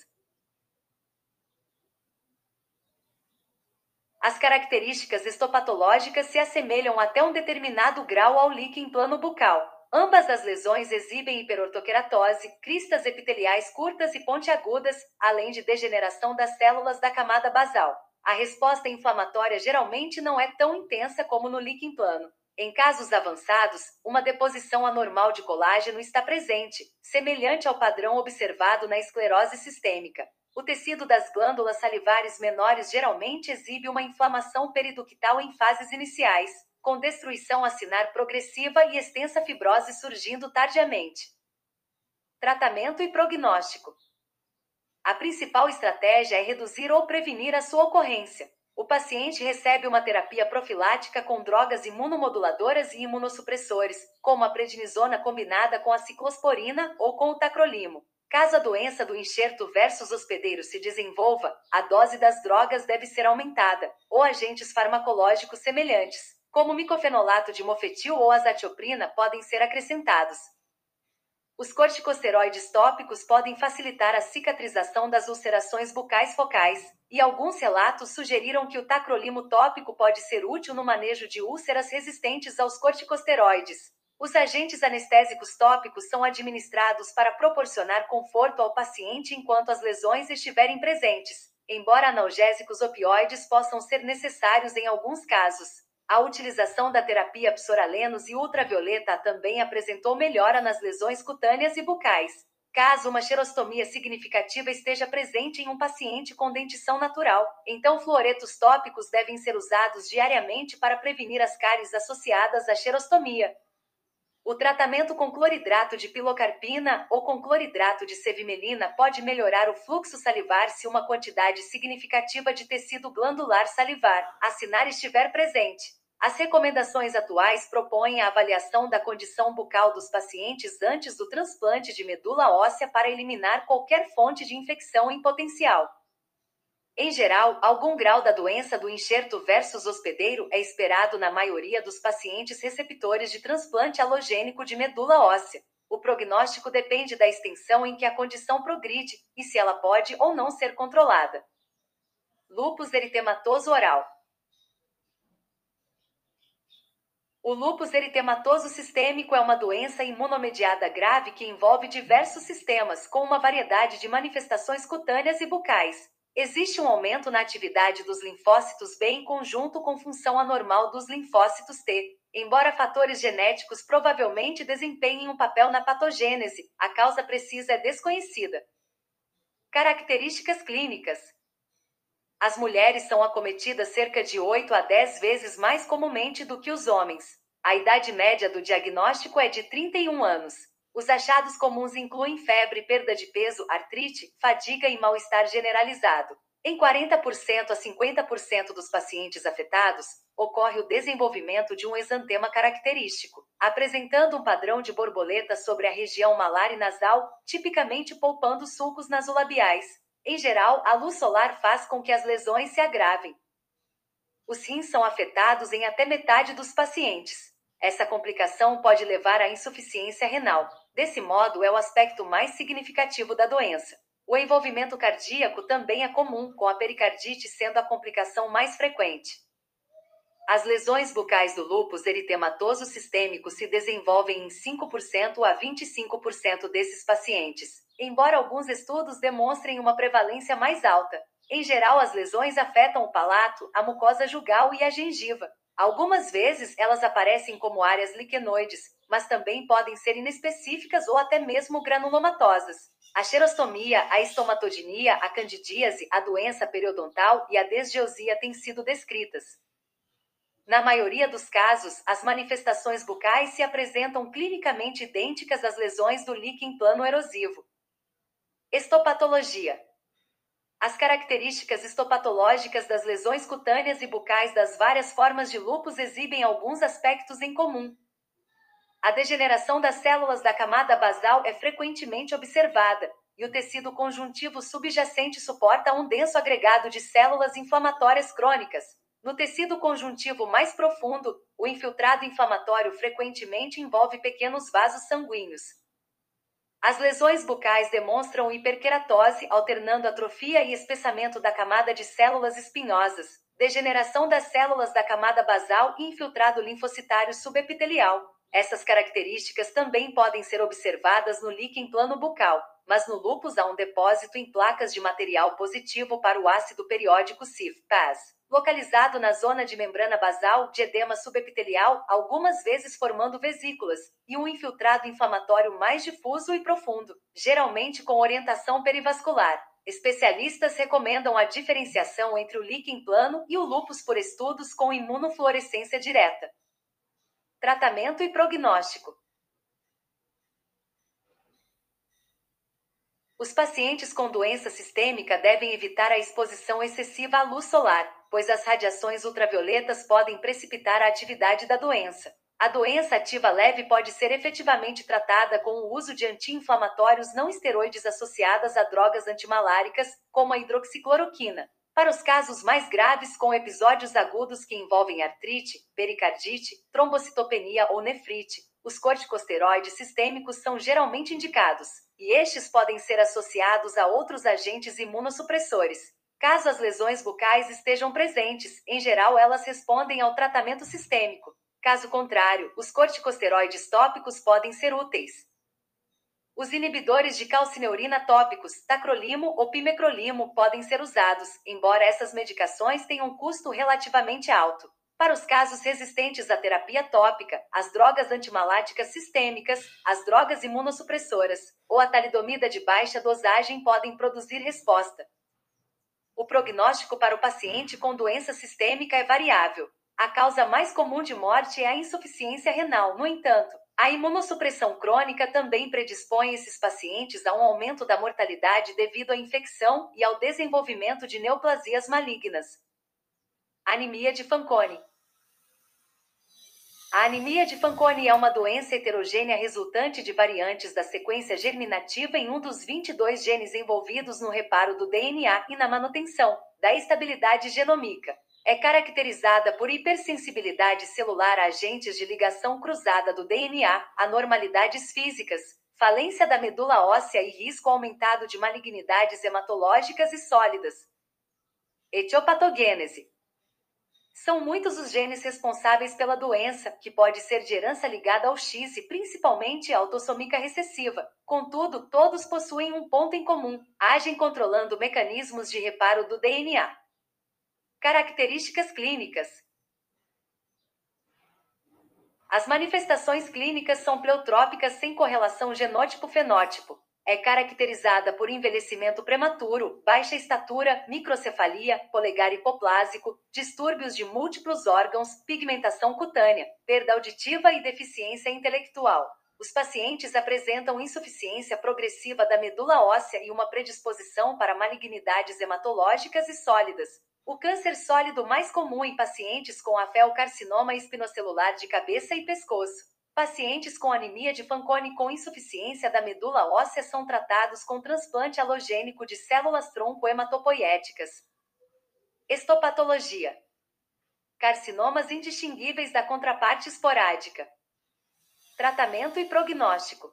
As características estopatológicas se assemelham até um determinado grau ao líquen plano bucal. Ambas as lesões exibem hiperortoqueratose, cristas epiteliais curtas e pontiagudas, além de degeneração das células da camada basal. A resposta inflamatória geralmente não é tão intensa como no líquen plano. Em casos avançados, uma deposição anormal de colágeno está presente, semelhante ao padrão observado na esclerose sistêmica. O tecido das glândulas salivares menores geralmente exibe uma inflamação periductal em fases iniciais, com destruição acinar progressiva e extensa fibrose surgindo tardiamente. Tratamento e prognóstico. A principal estratégia é reduzir ou prevenir a sua ocorrência. O paciente recebe uma terapia profilática com drogas imunomoduladoras e imunossupressores, como a prednisona combinada com a ciclosporina ou com o tacrolimo. Caso a doença do enxerto versus hospedeiro se desenvolva, a dose das drogas deve ser aumentada, ou agentes farmacológicos semelhantes, como micofenolato de mofetil ou azatioprina podem ser acrescentados. Os corticosteroides tópicos podem facilitar a cicatrização das ulcerações bucais focais, e alguns relatos sugeriram que o tacrolimo tópico pode ser útil no manejo de úlceras resistentes aos corticosteroides. Os agentes anestésicos tópicos são administrados para proporcionar conforto ao paciente enquanto as lesões estiverem presentes, embora analgésicos opioides possam ser necessários em alguns casos. A utilização da terapia psoralenos e ultravioleta também apresentou melhora nas lesões cutâneas e bucais. Caso uma xerostomia significativa esteja presente em um paciente com dentição natural, então fluoretos tópicos devem ser usados diariamente para prevenir as cáries associadas à xerostomia. O tratamento com cloridrato de pilocarpina ou com cloridrato de sevimelina pode melhorar o fluxo salivar se uma quantidade significativa de tecido glandular salivar, acinar estiver presente. As recomendações atuais propõem a avaliação da condição bucal dos pacientes antes do transplante de medula óssea para eliminar qualquer fonte de infecção em potencial. Em geral, algum grau da doença do enxerto versus hospedeiro é esperado na maioria dos pacientes receptores de transplante halogênico de medula óssea. O prognóstico depende da extensão em que a condição progride e se ela pode ou não ser controlada. Lúpus eritematoso oral. O lúpus eritematoso sistêmico é uma doença imunomediada grave que envolve diversos sistemas, com uma variedade de manifestações cutâneas e bucais. Existe um aumento na atividade dos linfócitos B em conjunto com função anormal dos linfócitos T. Embora fatores genéticos provavelmente desempenhem um papel na patogênese, a causa precisa é desconhecida. Características clínicas: as mulheres são acometidas cerca de 8 a 10 vezes mais comumente do que os homens. A idade média do diagnóstico é de 31 anos. Os achados comuns incluem febre, perda de peso, artrite, fadiga e mal-estar generalizado. Em 40% a 50% dos pacientes afetados, ocorre o desenvolvimento de um exantema característico, apresentando um padrão de borboleta sobre a região malar e nasal, tipicamente poupando sulcos nasolabiais. Em geral, a luz solar faz com que as lesões se agravem. Os rins são afetados em até metade dos pacientes. Essa complicação pode levar à insuficiência renal. Desse modo, é o aspecto mais significativo da doença. O envolvimento cardíaco também é comum, com a pericardite sendo a complicação mais frequente. As lesões bucais do lúpus eritematoso sistêmico se desenvolvem em 5% a 25% desses pacientes embora alguns estudos demonstrem uma prevalência mais alta. Em geral, as lesões afetam o palato, a mucosa jugal e a gengiva. Algumas vezes elas aparecem como áreas liquenoides, mas também podem ser inespecíficas ou até mesmo granulomatosas. A xerostomia, a estomatodinia, a candidíase, a doença periodontal e a desgeosia têm sido descritas. Na maioria dos casos, as manifestações bucais se apresentam clinicamente idênticas às lesões do líquen plano erosivo. Estopatologia. As características histopatológicas das lesões cutâneas e bucais das várias formas de lúpus exibem alguns aspectos em comum. A degeneração das células da camada basal é frequentemente observada. e o tecido conjuntivo subjacente suporta um denso agregado de células inflamatórias crônicas. No tecido conjuntivo mais profundo, o infiltrado inflamatório frequentemente envolve pequenos vasos sanguíneos. As lesões bucais demonstram hiperqueratose, alternando atrofia e espessamento da camada de células espinhosas, degeneração das células da camada basal e infiltrado linfocitário subepitelial. Essas características também podem ser observadas no líquen plano bucal, mas no lúpus há um depósito em placas de material positivo para o ácido periódico CIF-PAS, localizado na zona de membrana basal de edema subepitelial, algumas vezes formando vesículas, e um infiltrado inflamatório mais difuso e profundo, geralmente com orientação perivascular. Especialistas recomendam a diferenciação entre o líquen plano e o lúpus por estudos com imunofluorescência direta. Tratamento e prognóstico. Os pacientes com doença sistêmica devem evitar a exposição excessiva à luz solar, pois as radiações ultravioletas podem precipitar a atividade da doença. A doença ativa leve pode ser efetivamente tratada com o uso de anti-inflamatórios não esteroides associadas a drogas antimaláricas, como a hidroxicloroquina. Para os casos mais graves com episódios agudos que envolvem artrite, pericardite, trombocitopenia ou nefrite, os corticosteroides sistêmicos são geralmente indicados, e estes podem ser associados a outros agentes imunossupressores. Caso as lesões bucais estejam presentes, em geral elas respondem ao tratamento sistêmico. Caso contrário, os corticosteroides tópicos podem ser úteis. Os inibidores de calcineurina tópicos, tacrolimo ou pimecrolimo, podem ser usados, embora essas medicações tenham um custo relativamente alto. Para os casos resistentes à terapia tópica, as drogas antimaláticas sistêmicas, as drogas imunossupressoras ou a talidomida de baixa dosagem podem produzir resposta. O prognóstico para o paciente com doença sistêmica é variável. A causa mais comum de morte é a insuficiência renal, no entanto, a imunossupressão crônica também predispõe esses pacientes a um aumento da mortalidade devido à infecção e ao desenvolvimento de neoplasias malignas. Anemia de Fanconi a anemia de Fanconi é uma doença heterogênea resultante de variantes da sequência germinativa em um dos 22 genes envolvidos no reparo do DNA e na manutenção da estabilidade genômica. É caracterizada por hipersensibilidade celular a agentes de ligação cruzada do DNA, anormalidades físicas, falência da medula óssea e risco aumentado de malignidades hematológicas e sólidas. Etiopatogênese são muitos os genes responsáveis pela doença, que pode ser de herança ligada ao X e principalmente à autossômica recessiva. Contudo, todos possuem um ponto em comum: agem controlando mecanismos de reparo do DNA. Características clínicas: As manifestações clínicas são pleutrópicas sem correlação genótipo-fenótipo. É caracterizada por envelhecimento prematuro, baixa estatura, microcefalia, polegar hipoplásico, distúrbios de múltiplos órgãos, pigmentação cutânea, perda auditiva e deficiência intelectual. Os pacientes apresentam insuficiência progressiva da medula óssea e uma predisposição para malignidades hematológicas e sólidas. O câncer sólido mais comum em pacientes com afelcarcinoma espinocelular de cabeça e pescoço. Pacientes com anemia de Fanconi com insuficiência da medula óssea são tratados com transplante halogênico de células tronco hematopoiéticas. Estopatologia. Carcinomas indistinguíveis da contraparte esporádica. Tratamento e prognóstico.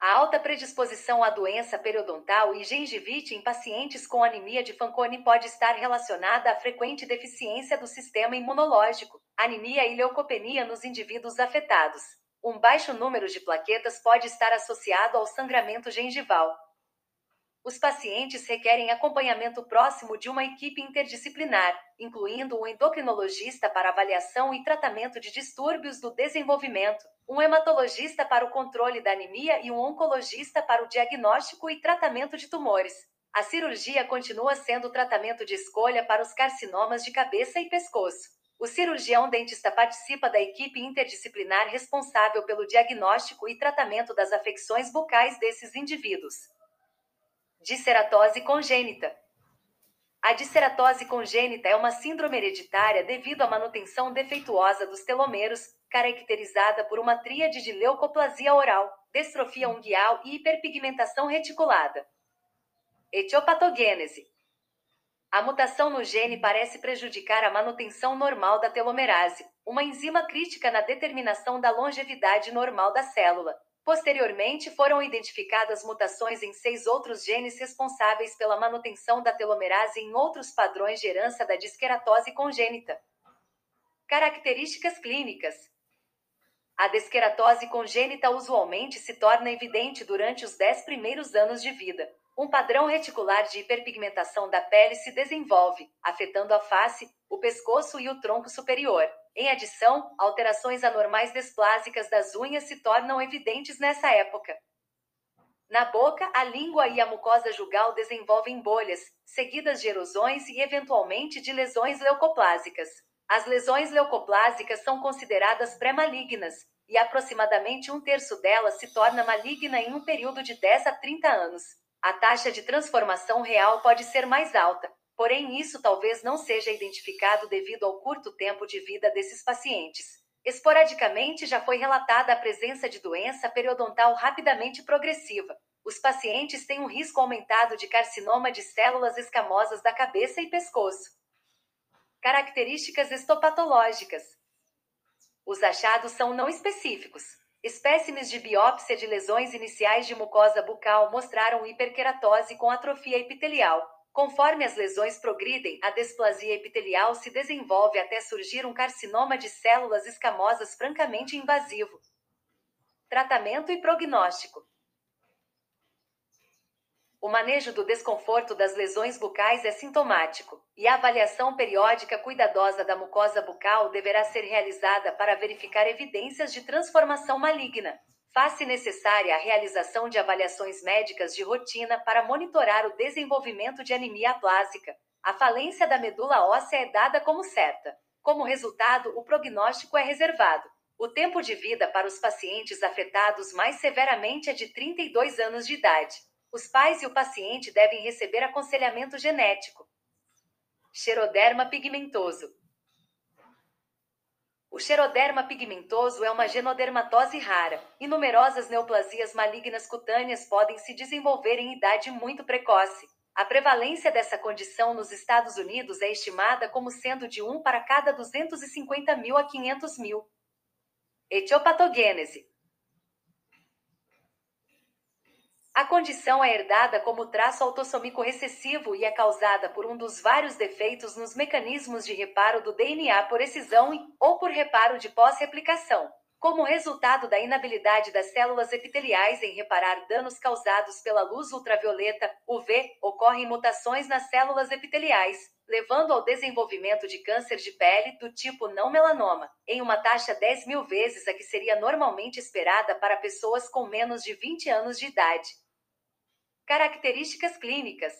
A alta predisposição à doença periodontal e gengivite em pacientes com anemia de Fanconi pode estar relacionada à frequente deficiência do sistema imunológico, anemia e leucopenia nos indivíduos afetados. Um baixo número de plaquetas pode estar associado ao sangramento gengival. Os pacientes requerem acompanhamento próximo de uma equipe interdisciplinar, incluindo um endocrinologista para avaliação e tratamento de distúrbios do desenvolvimento, um hematologista para o controle da anemia e um oncologista para o diagnóstico e tratamento de tumores. A cirurgia continua sendo o tratamento de escolha para os carcinomas de cabeça e pescoço. O cirurgião dentista participa da equipe interdisciplinar responsável pelo diagnóstico e tratamento das afecções bucais desses indivíduos. Disceratose congênita. A disceratose congênita é uma síndrome hereditária devido à manutenção defeituosa dos telomeros, caracterizada por uma tríade de leucoplasia oral, distrofia unguial e hiperpigmentação reticulada. Etiopatogênese. A mutação no gene parece prejudicar a manutenção normal da telomerase, uma enzima crítica na determinação da longevidade normal da célula. Posteriormente, foram identificadas mutações em seis outros genes responsáveis pela manutenção da telomerase em outros padrões de herança da disqueratose congênita. Características clínicas: A desqueratose congênita usualmente se torna evidente durante os 10 primeiros anos de vida. Um padrão reticular de hiperpigmentação da pele se desenvolve, afetando a face, o pescoço e o tronco superior. Em adição, alterações anormais desplásicas das unhas se tornam evidentes nessa época. Na boca, a língua e a mucosa jugal desenvolvem bolhas, seguidas de erosões e eventualmente de lesões leucoplásicas. As lesões leucoplásicas são consideradas pré-malignas, e aproximadamente um terço delas se torna maligna em um período de 10 a 30 anos. A taxa de transformação real pode ser mais alta, Porém, isso talvez não seja identificado devido ao curto tempo de vida desses pacientes. Esporadicamente já foi relatada a presença de doença periodontal rapidamente progressiva. Os pacientes têm um risco aumentado de carcinoma de células escamosas da cabeça e pescoço. Características histopatológicas. Os achados são não específicos. Espécimes de biópsia de lesões iniciais de mucosa bucal mostraram hiperqueratose com atrofia epitelial, Conforme as lesões progridem, a displasia epitelial se desenvolve até surgir um carcinoma de células escamosas francamente invasivo. Tratamento e prognóstico. O manejo do desconforto das lesões bucais é sintomático, e a avaliação periódica cuidadosa da mucosa bucal deverá ser realizada para verificar evidências de transformação maligna. Faz-se necessária a realização de avaliações médicas de rotina para monitorar o desenvolvimento de anemia aplásica. A falência da medula óssea é dada como certa. Como resultado, o prognóstico é reservado. O tempo de vida para os pacientes afetados mais severamente é de 32 anos de idade. Os pais e o paciente devem receber aconselhamento genético. Xeroderma pigmentoso o xeroderma pigmentoso é uma genodermatose rara, e numerosas neoplasias malignas cutâneas podem se desenvolver em idade muito precoce. A prevalência dessa condição nos Estados Unidos é estimada como sendo de 1 para cada 250 mil a 500 mil. Etiopatogênese A condição é herdada como traço autossômico recessivo e é causada por um dos vários defeitos nos mecanismos de reparo do DNA por excisão e, ou por reparo de pós-replicação. Como resultado da inabilidade das células epiteliais em reparar danos causados pela luz ultravioleta, UV, ocorrem mutações nas células epiteliais, levando ao desenvolvimento de câncer de pele do tipo não melanoma, em uma taxa 10 mil vezes a que seria normalmente esperada para pessoas com menos de 20 anos de idade. Características clínicas.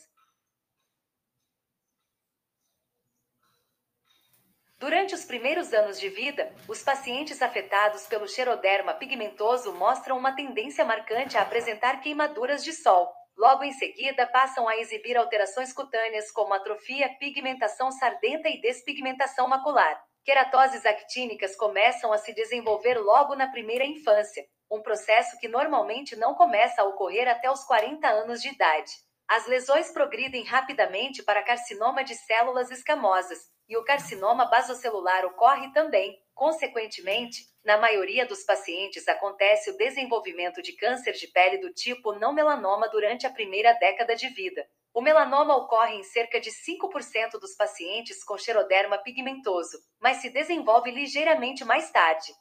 Durante os primeiros anos de vida, os pacientes afetados pelo xeroderma pigmentoso mostram uma tendência marcante a apresentar queimaduras de sol. Logo em seguida, passam a exibir alterações cutâneas como atrofia, pigmentação sardenta e despigmentação macular. Queratoses actínicas começam a se desenvolver logo na primeira infância, um processo que normalmente não começa a ocorrer até os 40 anos de idade. As lesões progridem rapidamente para carcinoma de células escamosas, e o carcinoma basocelular ocorre também. Consequentemente, na maioria dos pacientes acontece o desenvolvimento de câncer de pele do tipo não melanoma durante a primeira década de vida. O melanoma ocorre em cerca de 5% dos pacientes com xeroderma pigmentoso, mas se desenvolve ligeiramente mais tarde.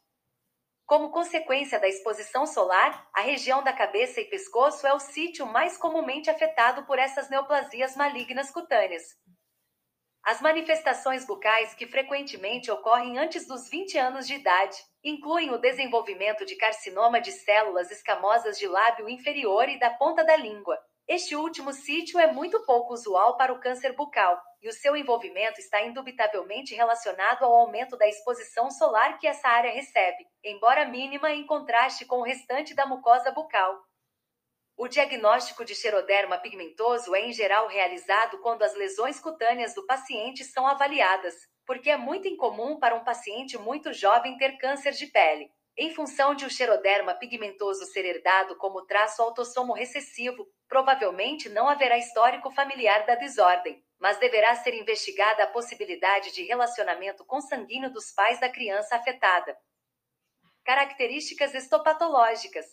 Como consequência da exposição solar, a região da cabeça e pescoço é o sítio mais comumente afetado por essas neoplasias malignas cutâneas. As manifestações bucais que frequentemente ocorrem antes dos 20 anos de idade incluem o desenvolvimento de carcinoma de células escamosas de lábio inferior e da ponta da língua, este último sítio é muito pouco usual para o câncer bucal, e o seu envolvimento está indubitavelmente relacionado ao aumento da exposição solar que essa área recebe, embora mínima em contraste com o restante da mucosa bucal. O diagnóstico de xeroderma pigmentoso é em geral realizado quando as lesões cutâneas do paciente são avaliadas, porque é muito incomum para um paciente muito jovem ter câncer de pele. Em função de o xeroderma pigmentoso ser herdado como traço autossomo recessivo, provavelmente não haverá histórico familiar da desordem, mas deverá ser investigada a possibilidade de relacionamento consanguíneo dos pais da criança afetada. Características histopatológicas.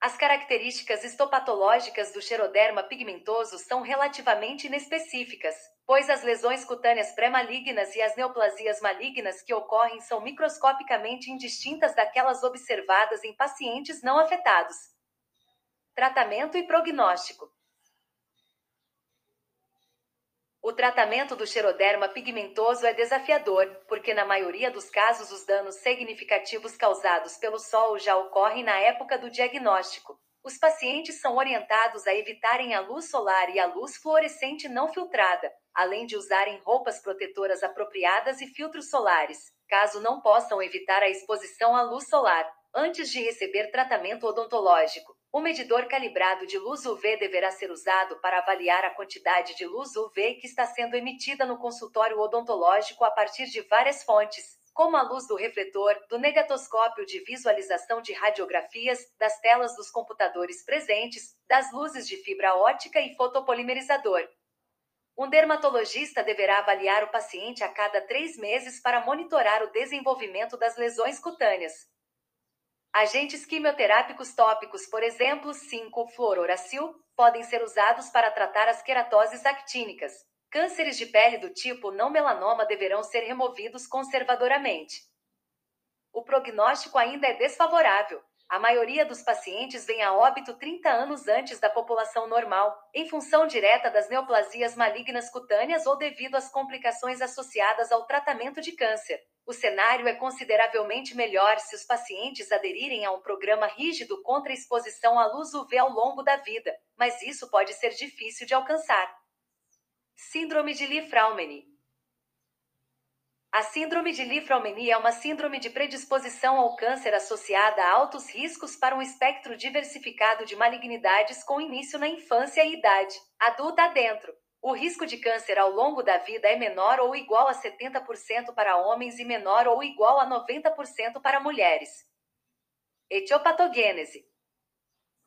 As características histopatológicas do xeroderma pigmentoso são relativamente inespecíficas, pois as lesões cutâneas pré-malignas e as neoplasias malignas que ocorrem são microscopicamente indistintas daquelas observadas em pacientes não afetados. Tratamento e prognóstico. O tratamento do xeroderma pigmentoso é desafiador, porque na maioria dos casos os danos significativos causados pelo sol já ocorrem na época do diagnóstico. Os pacientes são orientados a evitarem a luz solar e a luz fluorescente não filtrada, além de usarem roupas protetoras apropriadas e filtros solares, caso não possam evitar a exposição à luz solar, antes de receber tratamento odontológico. O medidor calibrado de luz UV deverá ser usado para avaliar a quantidade de luz UV que está sendo emitida no consultório odontológico a partir de várias fontes, como a luz do refletor, do negatoscópio de visualização de radiografias, das telas dos computadores presentes, das luzes de fibra ótica e fotopolimerizador. Um dermatologista deverá avaliar o paciente a cada três meses para monitorar o desenvolvimento das lesões cutâneas. Agentes quimioterápicos tópicos, por exemplo, 5-fluororacil, podem ser usados para tratar as queratoses actínicas. Cânceres de pele do tipo não melanoma deverão ser removidos conservadoramente. O prognóstico ainda é desfavorável. A maioria dos pacientes vem a óbito 30 anos antes da população normal, em função direta das neoplasias malignas cutâneas ou devido às complicações associadas ao tratamento de câncer. O cenário é consideravelmente melhor se os pacientes aderirem a um programa rígido contra a exposição à luz UV ao longo da vida, mas isso pode ser difícil de alcançar. Síndrome de Li-Fraumeni A síndrome de Li-Fraumeni é uma síndrome de predisposição ao câncer associada a altos riscos para um espectro diversificado de malignidades com início na infância e idade adulta adentro. O risco de câncer ao longo da vida é menor ou igual a 70% para homens e menor ou igual a 90% para mulheres. Etiopatogênese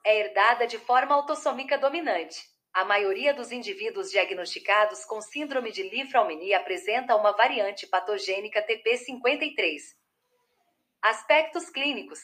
é herdada de forma autossômica dominante. A maioria dos indivíduos diagnosticados com síndrome de Li-Fraumeni apresenta uma variante patogênica TP53. Aspectos clínicos: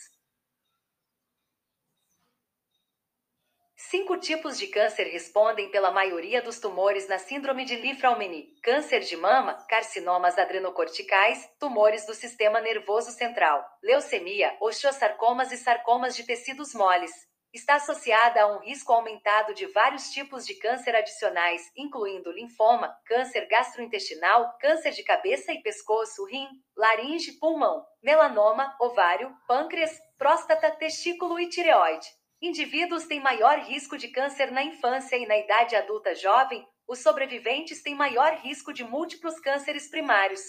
Cinco tipos de câncer respondem pela maioria dos tumores na síndrome de Li-Fraumeni: câncer de mama, carcinomas adrenocorticais, tumores do sistema nervoso central, leucemia, osteosarcomas e sarcomas de tecidos moles. Está associada a um risco aumentado de vários tipos de câncer adicionais, incluindo linfoma, câncer gastrointestinal, câncer de cabeça e pescoço, rim, laringe, pulmão, melanoma, ovário, pâncreas, próstata, testículo e tireoide. Indivíduos têm maior risco de câncer na infância e na idade adulta jovem, os sobreviventes têm maior risco de múltiplos cânceres primários.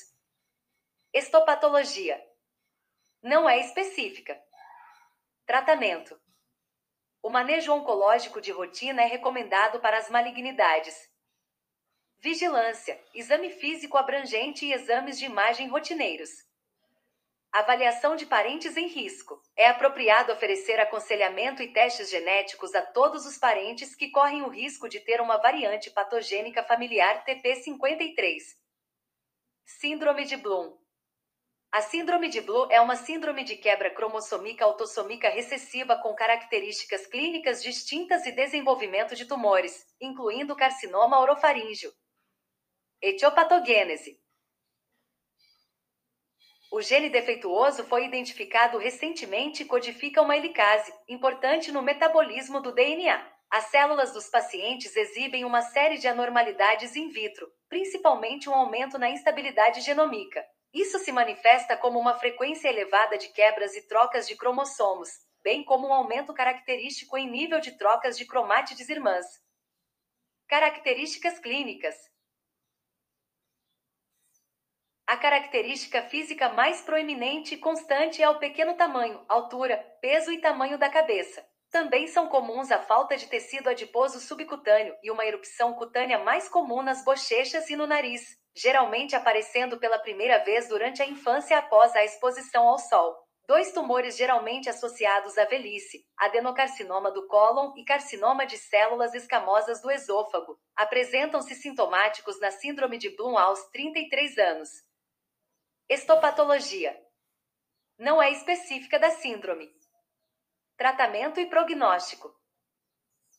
Estopatologia não é específica. Tratamento: O manejo oncológico de rotina é recomendado para as malignidades. Vigilância, exame físico abrangente e exames de imagem rotineiros. Avaliação de parentes em risco. É apropriado oferecer aconselhamento e testes genéticos a todos os parentes que correm o risco de ter uma variante patogênica familiar TP53. Síndrome de Bloom. A síndrome de Bloom é uma síndrome de quebra cromossômica autossômica recessiva com características clínicas distintas e desenvolvimento de tumores, incluindo carcinoma orofaríngeo. Etiopatogênese. O gene defeituoso foi identificado recentemente e codifica uma helicase, importante no metabolismo do DNA. As células dos pacientes exibem uma série de anormalidades in vitro, principalmente um aumento na instabilidade genômica. Isso se manifesta como uma frequência elevada de quebras e trocas de cromossomos, bem como um aumento característico em nível de trocas de cromátides irmãs. Características clínicas: a característica física mais proeminente e constante é o pequeno tamanho, altura, peso e tamanho da cabeça. Também são comuns a falta de tecido adiposo subcutâneo e uma erupção cutânea mais comum nas bochechas e no nariz, geralmente aparecendo pela primeira vez durante a infância após a exposição ao sol. Dois tumores geralmente associados à velhice, adenocarcinoma do cólon e carcinoma de células escamosas do esôfago, apresentam-se sintomáticos na síndrome de Bloom aos 33 anos. Estopatologia não é específica da síndrome. Tratamento e prognóstico.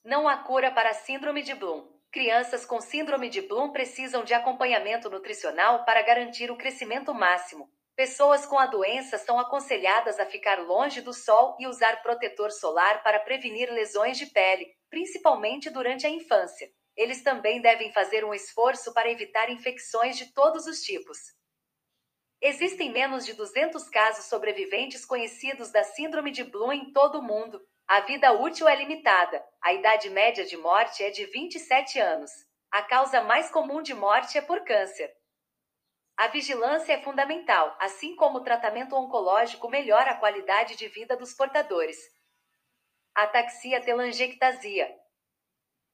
Não há cura para a síndrome de Bloom. Crianças com síndrome de Bloom precisam de acompanhamento nutricional para garantir o crescimento máximo. Pessoas com a doença são aconselhadas a ficar longe do sol e usar protetor solar para prevenir lesões de pele, principalmente durante a infância. Eles também devem fazer um esforço para evitar infecções de todos os tipos. Existem menos de 200 casos sobreviventes conhecidos da Síndrome de Bloom em todo o mundo. A vida útil é limitada. A idade média de morte é de 27 anos. A causa mais comum de morte é por câncer. A vigilância é fundamental, assim como o tratamento oncológico melhora a qualidade de vida dos portadores. Ataxia telangiectasia.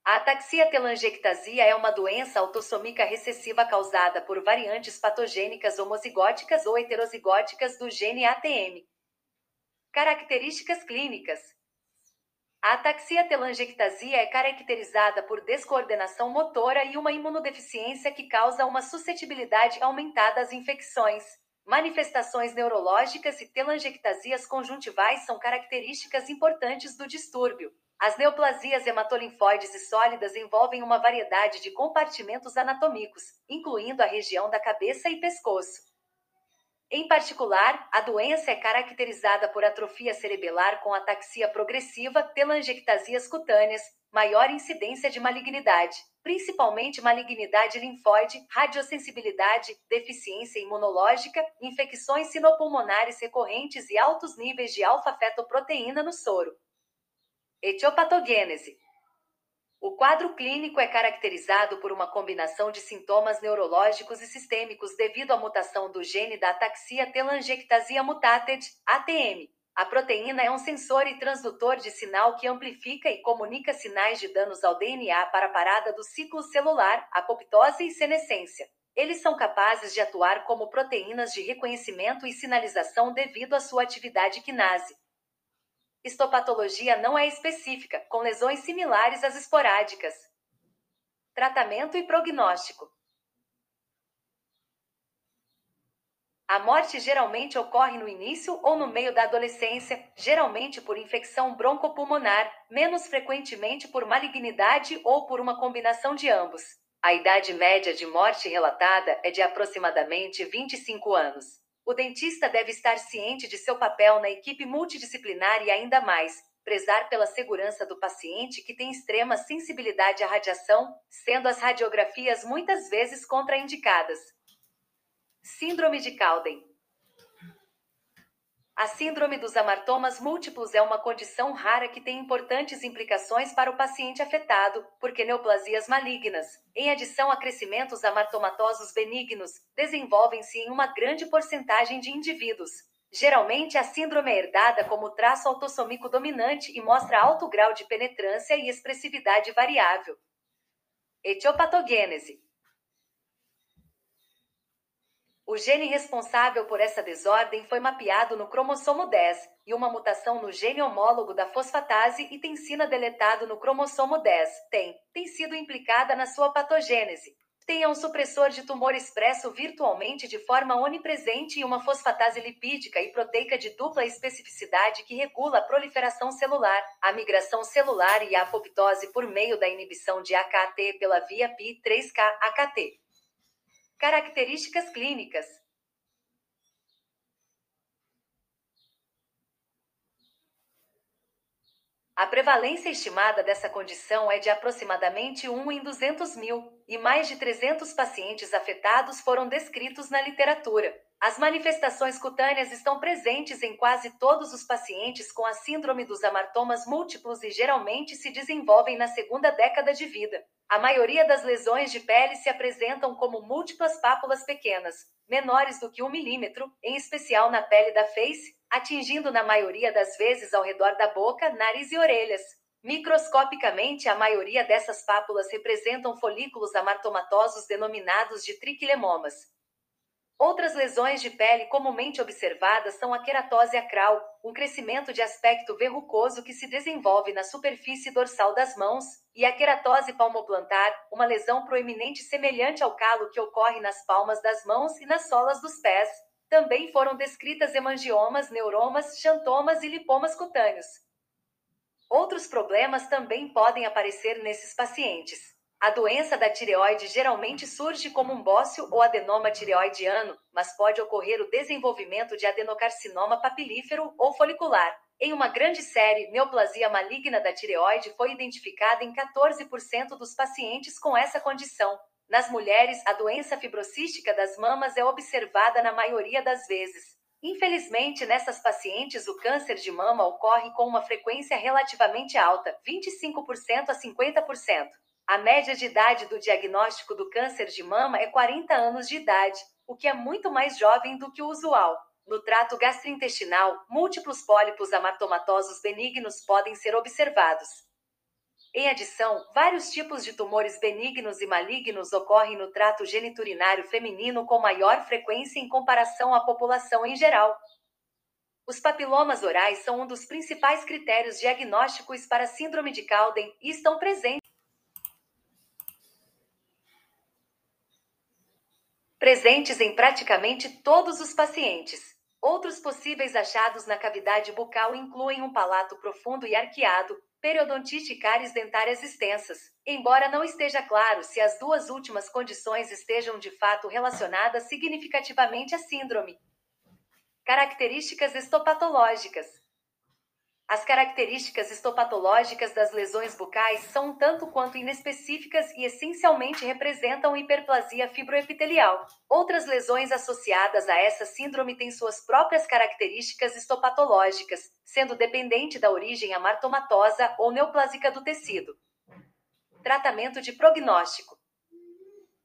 A ataxia telangiectasia é uma doença autossômica recessiva causada por variantes patogênicas homozigóticas ou heterozigóticas do gene ATM. Características clínicas: a ataxia telangiectasia é caracterizada por descoordenação motora e uma imunodeficiência que causa uma suscetibilidade aumentada às infecções. Manifestações neurológicas e telangiectasias conjuntivais são características importantes do distúrbio. As neoplasias hematolinfóides e sólidas envolvem uma variedade de compartimentos anatômicos, incluindo a região da cabeça e pescoço. Em particular, a doença é caracterizada por atrofia cerebelar com ataxia progressiva, telangiectasias cutâneas, maior incidência de malignidade, principalmente malignidade linfóide, radiosensibilidade, deficiência imunológica, infecções sinopulmonares recorrentes e altos níveis de alfa-fetoproteína no soro. Etiopatogênese o quadro clínico é caracterizado por uma combinação de sintomas neurológicos e sistêmicos devido à mutação do gene da ataxia telangiectasia mutated, ATM. A proteína é um sensor e transdutor de sinal que amplifica e comunica sinais de danos ao DNA para a parada do ciclo celular, apoptose e senescência. Eles são capazes de atuar como proteínas de reconhecimento e sinalização devido à sua atividade quinase. Histopatologia não é específica, com lesões similares às esporádicas. Tratamento e prognóstico. A morte geralmente ocorre no início ou no meio da adolescência, geralmente por infecção broncopulmonar, menos frequentemente por malignidade ou por uma combinação de ambos. A idade média de morte relatada é de aproximadamente 25 anos. O dentista deve estar ciente de seu papel na equipe multidisciplinar e ainda mais, prezar pela segurança do paciente que tem extrema sensibilidade à radiação, sendo as radiografias muitas vezes contraindicadas. Síndrome de Cowden a síndrome dos amartomas múltiplos é uma condição rara que tem importantes implicações para o paciente afetado, porque neoplasias malignas, em adição a crescimentos amartomatosos benignos, desenvolvem-se em uma grande porcentagem de indivíduos. Geralmente, a síndrome é herdada como traço autossômico dominante e mostra alto grau de penetrância e expressividade variável. Etiopatogênese o gene responsável por essa desordem foi mapeado no cromossomo 10, e uma mutação no gene homólogo da fosfatase e tensina deletado no cromossomo 10 tem, tem sido implicada na sua patogênese. Tem um supressor de tumor expresso virtualmente de forma onipresente e uma fosfatase lipídica e proteica de dupla especificidade que regula a proliferação celular, a migração celular e a apoptose por meio da inibição de AKT pela via PI3K-AKT. Características clínicas. A prevalência estimada dessa condição é de aproximadamente 1 em 200 mil, e mais de 300 pacientes afetados foram descritos na literatura. As manifestações cutâneas estão presentes em quase todos os pacientes com a síndrome dos amartomas múltiplos e geralmente se desenvolvem na segunda década de vida. A maioria das lesões de pele se apresentam como múltiplas pápulas pequenas, menores do que um milímetro, em especial na pele da face, atingindo na maioria das vezes ao redor da boca, nariz e orelhas. Microscopicamente, a maioria dessas pápulas representam folículos amartomatosos denominados de triquilemomas. Outras lesões de pele comumente observadas são a queratose acral, um crescimento de aspecto verrucoso que se desenvolve na superfície dorsal das mãos, e a queratose palmoplantar, uma lesão proeminente semelhante ao calo que ocorre nas palmas das mãos e nas solas dos pés. Também foram descritas hemangiomas, neuromas, xantomas e lipomas cutâneos. Outros problemas também podem aparecer nesses pacientes. A doença da tireoide geralmente surge como um bócio ou adenoma tireoidiano, mas pode ocorrer o desenvolvimento de adenocarcinoma papilífero ou folicular. Em uma grande série, neoplasia maligna da tireoide foi identificada em 14% dos pacientes com essa condição. Nas mulheres, a doença fibrocística das mamas é observada na maioria das vezes. Infelizmente, nessas pacientes, o câncer de mama ocorre com uma frequência relativamente alta, 25% a 50%. A média de idade do diagnóstico do câncer de mama é 40 anos de idade, o que é muito mais jovem do que o usual. No trato gastrointestinal, múltiplos pólipos amartomatosos benignos podem ser observados. Em adição, vários tipos de tumores benignos e malignos ocorrem no trato geniturinário feminino com maior frequência em comparação à população em geral. Os papilomas orais são um dos principais critérios diagnósticos para a síndrome de Cowden e estão presentes presentes em praticamente todos os pacientes. Outros possíveis achados na cavidade bucal incluem um palato profundo e arqueado, periodontite e cáries dentárias extensas, embora não esteja claro se as duas últimas condições estejam de fato relacionadas significativamente à síndrome. Características histopatológicas. As características histopatológicas das lesões bucais são tanto quanto inespecíficas e essencialmente representam hiperplasia fibroepitelial. Outras lesões associadas a essa síndrome têm suas próprias características histopatológicas, sendo dependente da origem amartomatosa ou neoplásica do tecido. Tratamento de prognóstico.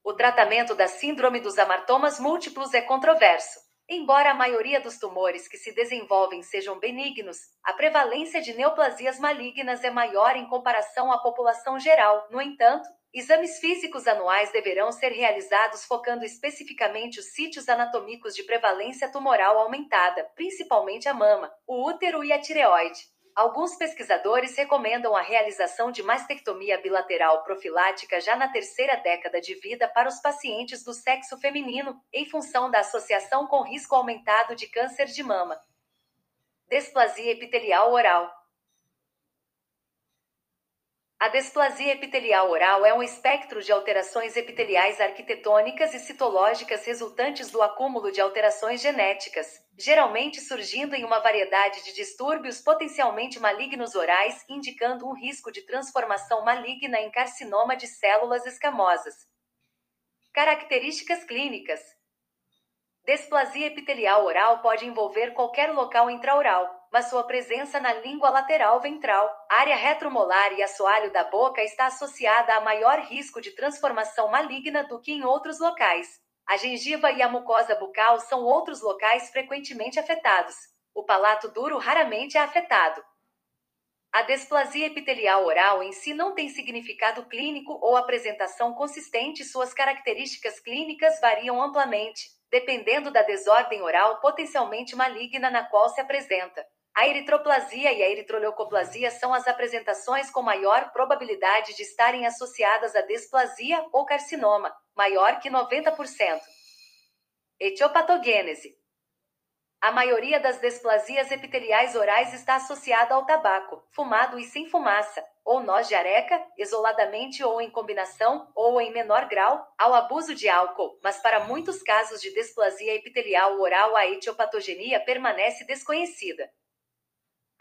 O tratamento da síndrome dos amartomas múltiplos é controverso. Embora a maioria dos tumores que se desenvolvem sejam benignos, a prevalência de neoplasias malignas é maior em comparação à população geral. No entanto, exames físicos anuais deverão ser realizados focando especificamente os sítios anatômicos de prevalência tumoral aumentada, principalmente a mama, o útero e a tireoide. Alguns pesquisadores recomendam a realização de mastectomia bilateral profilática já na terceira década de vida para os pacientes do sexo feminino, em função da associação com risco aumentado de câncer de mama. Displasia epitelial oral. A displasia epitelial oral é um espectro de alterações epiteliais arquitetônicas e citológicas resultantes do acúmulo de alterações genéticas, geralmente surgindo em uma variedade de distúrbios potencialmente malignos orais, indicando um risco de transformação maligna em carcinoma de células escamosas. Características clínicas: Displasia epitelial oral pode envolver qualquer local intraoral, mas sua presença na língua lateral ventral, área retromolar e assoalho da boca está associada a maior risco de transformação maligna do que em outros locais. A gengiva e a mucosa bucal são outros locais frequentemente afetados. O palato duro raramente é afetado. A displasia epitelial oral em si não tem significado clínico ou apresentação consistente, suas características clínicas variam amplamente, dependendo da desordem oral potencialmente maligna na qual se apresenta. A eritroplasia e a eritroleucoplasia são as apresentações com maior probabilidade de estarem associadas a displasia ou carcinoma, maior que 90%. Etiopatogênese. A maioria das displasias epiteliais orais está associada ao tabaco, fumado e sem fumaça, ou noz de areca, isoladamente ou em combinação, ou em menor grau, ao abuso de álcool, mas para muitos casos de displasia epitelial oral a etiopatogenia permanece desconhecida.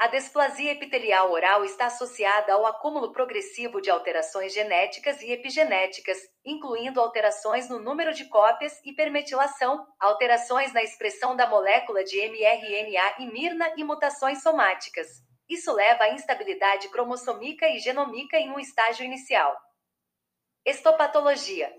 A displasia epitelial oral está associada ao acúmulo progressivo de alterações genéticas e epigenéticas, incluindo alterações no número de cópias, hipermetilação, alterações na expressão da molécula de mRNA e mirna e mutações somáticas. Isso leva à instabilidade cromossômica e genômica em um estágio inicial. Estopatologia.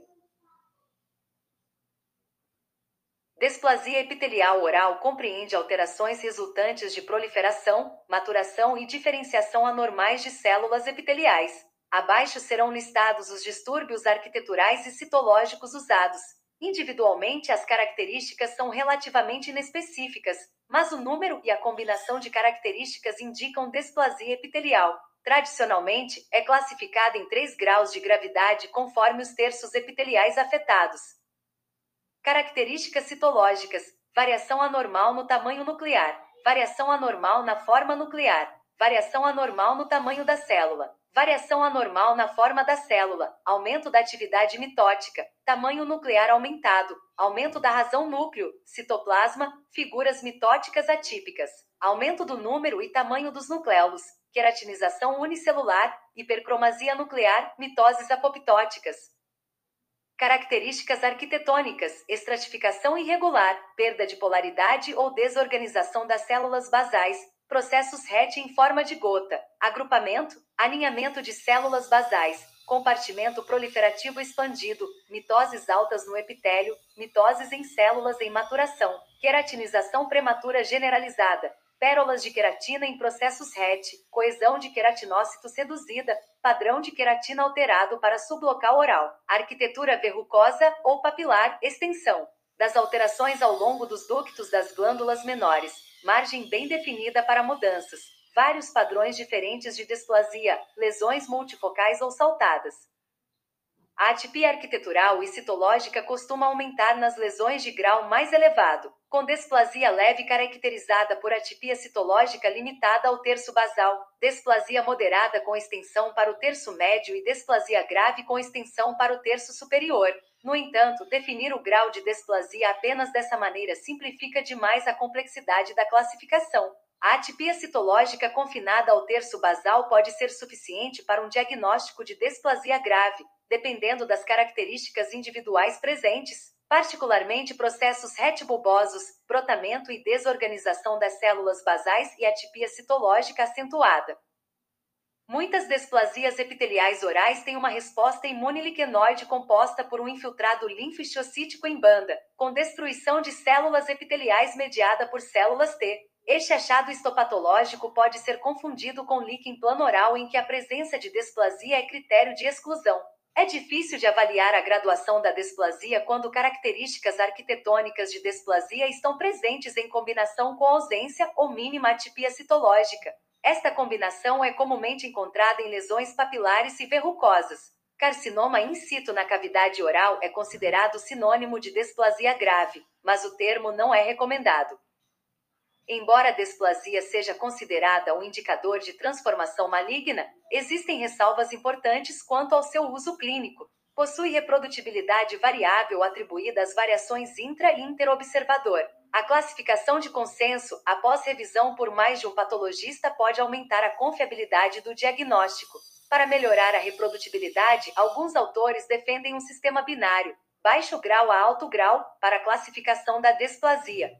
Desplasia epitelial oral compreende alterações resultantes de proliferação, maturação e diferenciação anormais de células epiteliais. Abaixo serão listados os distúrbios arquiteturais e citológicos usados. Individualmente, as características são relativamente inespecíficas, mas o número e a combinação de características indicam desplasia epitelial. Tradicionalmente, é classificada em três graus de gravidade conforme os terços epiteliais afetados. Características citológicas: variação anormal no tamanho nuclear, variação anormal na forma nuclear, variação anormal no tamanho da célula, variação anormal na forma da célula, aumento da atividade mitótica, tamanho nuclear aumentado, aumento da razão núcleo, citoplasma, figuras mitóticas atípicas, aumento do número e tamanho dos nucleolos, queratinização unicelular, hipercromasia nuclear, mitoses apoptóticas, Características arquitetônicas: estratificação irregular, perda de polaridade ou desorganização das células basais, processos RET em forma de gota, agrupamento, aninhamento de células basais, compartimento proliferativo expandido, mitoses altas no epitélio, mitoses em células em maturação, queratinização prematura generalizada, pérolas de queratina em processos RET, coesão de queratinócitos reduzida, padrão de queratina alterado para sublocal oral, arquitetura verrucosa ou papilar, extensão das alterações ao longo dos ductos das glândulas menores, margem bem definida para mudanças, vários padrões diferentes de displasia, lesões multifocais ou saltadas. A atipia arquitetural e citológica costuma aumentar nas lesões de grau mais elevado, com desplasia leve caracterizada por atipia citológica limitada ao terço basal, desplasia moderada com extensão para o terço médio e desplasia grave com extensão para o terço superior. No entanto, definir o grau de desplasia apenas dessa maneira simplifica demais a complexidade da classificação. A atipia citológica confinada ao terço basal pode ser suficiente para um diagnóstico de desplasia grave, dependendo das características individuais presentes, particularmente processos retibulbosos, brotamento e desorganização das células basais e atipia citológica acentuada. Muitas desplasias epiteliais orais têm uma resposta imune liquenoide composta por um infiltrado linfocitítico em banda, com destruição de células epiteliais mediada por células T. Este achado histopatológico pode ser confundido com líquen plano oral em que a presença de desplasia é critério de exclusão. É difícil de avaliar a graduação da desplasia quando características arquitetônicas de desplasia estão presentes em combinação com ausência ou mínima atipia citológica. Esta combinação é comumente encontrada em lesões papilares e verrucosas. Carcinoma in situ na cavidade oral é considerado sinônimo de desplasia grave, mas o termo não é recomendado. Embora a desplasia seja considerada um indicador de transformação maligna, existem ressalvas importantes quanto ao seu uso clínico. Possui reprodutibilidade variável atribuída às variações intra e interobservador. A classificação de consenso, após revisão por mais de um patologista, pode aumentar a confiabilidade do diagnóstico. Para melhorar a reprodutibilidade, alguns autores defendem um sistema binário, baixo grau a alto grau, para a classificação da desplasia.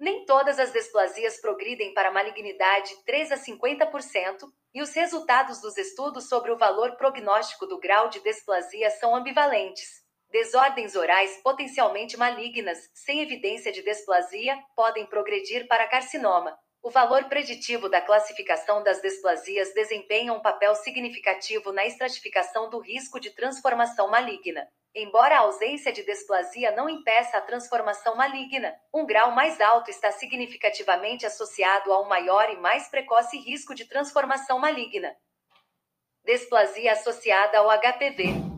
Nem todas as desplasias progridem para malignidade 3 a 50%, e os resultados dos estudos sobre o valor prognóstico do grau de desplasia são ambivalentes. Desordens orais potencialmente malignas, sem evidência de desplasia, podem progredir para carcinoma. O valor preditivo da classificação das desplasias desempenha um papel significativo na estratificação do risco de transformação maligna. Embora a ausência de desplasia não impeça a transformação maligna, um grau mais alto está significativamente associado a um maior e mais precoce risco de transformação maligna. Desplasia associada ao HPV.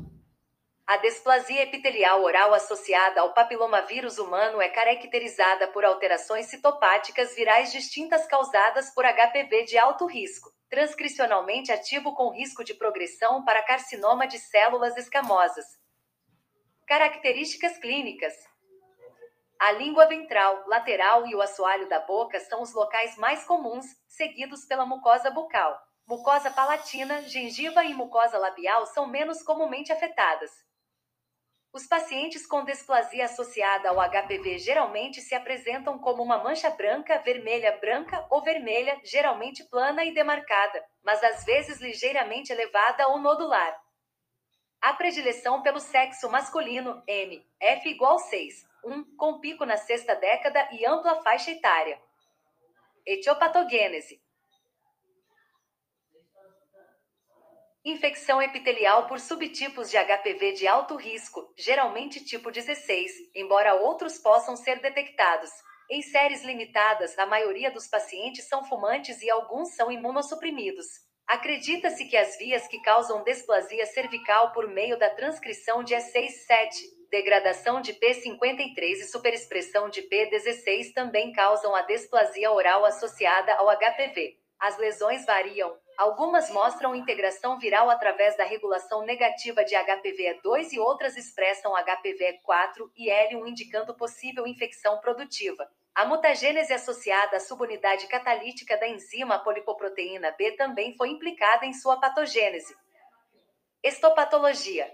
A desplasia epitelial oral associada ao papilomavírus humano é caracterizada por alterações citopáticas virais distintas causadas por HPV de alto risco, transcricionalmente ativo com risco de progressão para carcinoma de células escamosas Características clínicas: a língua ventral, lateral e o assoalho da boca são os locais mais comuns, seguidos pela mucosa bucal. Mucosa palatina, gengiva e mucosa labial são menos comumente afetadas. Os pacientes com desplasia associada ao HPV geralmente se apresentam como uma mancha branca, vermelha, branca ou vermelha, geralmente plana e demarcada, mas às vezes ligeiramente elevada ou nodular. A predileção pelo sexo masculino, M, F igual 6, 1, com pico na sexta década e ampla faixa etária. Etiopatogênese. Infecção epitelial por subtipos de HPV de alto risco, geralmente tipo 16, embora outros possam ser detectados. Em séries limitadas, a maioria dos pacientes são fumantes e alguns são imunossuprimidos. Acredita-se que as vias que causam displasia cervical por meio da transcrição de E6-7, degradação de P53 e superexpressão de P16 também causam a displasia oral associada ao HPV. As lesões variam, Algumas mostram integração viral através da regulação negativa de HPV-2 e outras expressam HPV-4 e L1 indicando possível infecção produtiva. A mutagênese associada à subunidade catalítica da enzima polipoproteína B também foi implicada em sua patogênese. Estopatologia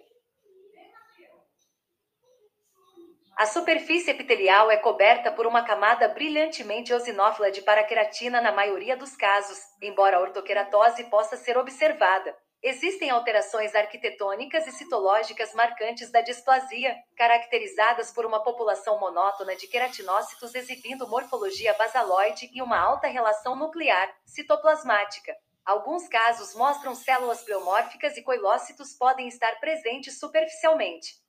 A superfície epitelial é coberta por uma camada brilhantemente eosinófila de paraqueratina na maioria dos casos, embora a ortoqueratose possa ser observada. Existem alterações arquitetônicas e citológicas marcantes da displasia, caracterizadas por uma população monótona de queratinócitos exibindo morfologia basaloide e uma alta relação nuclear, citoplasmática. Alguns casos mostram células pleomórficas e coilócitos podem estar presentes superficialmente.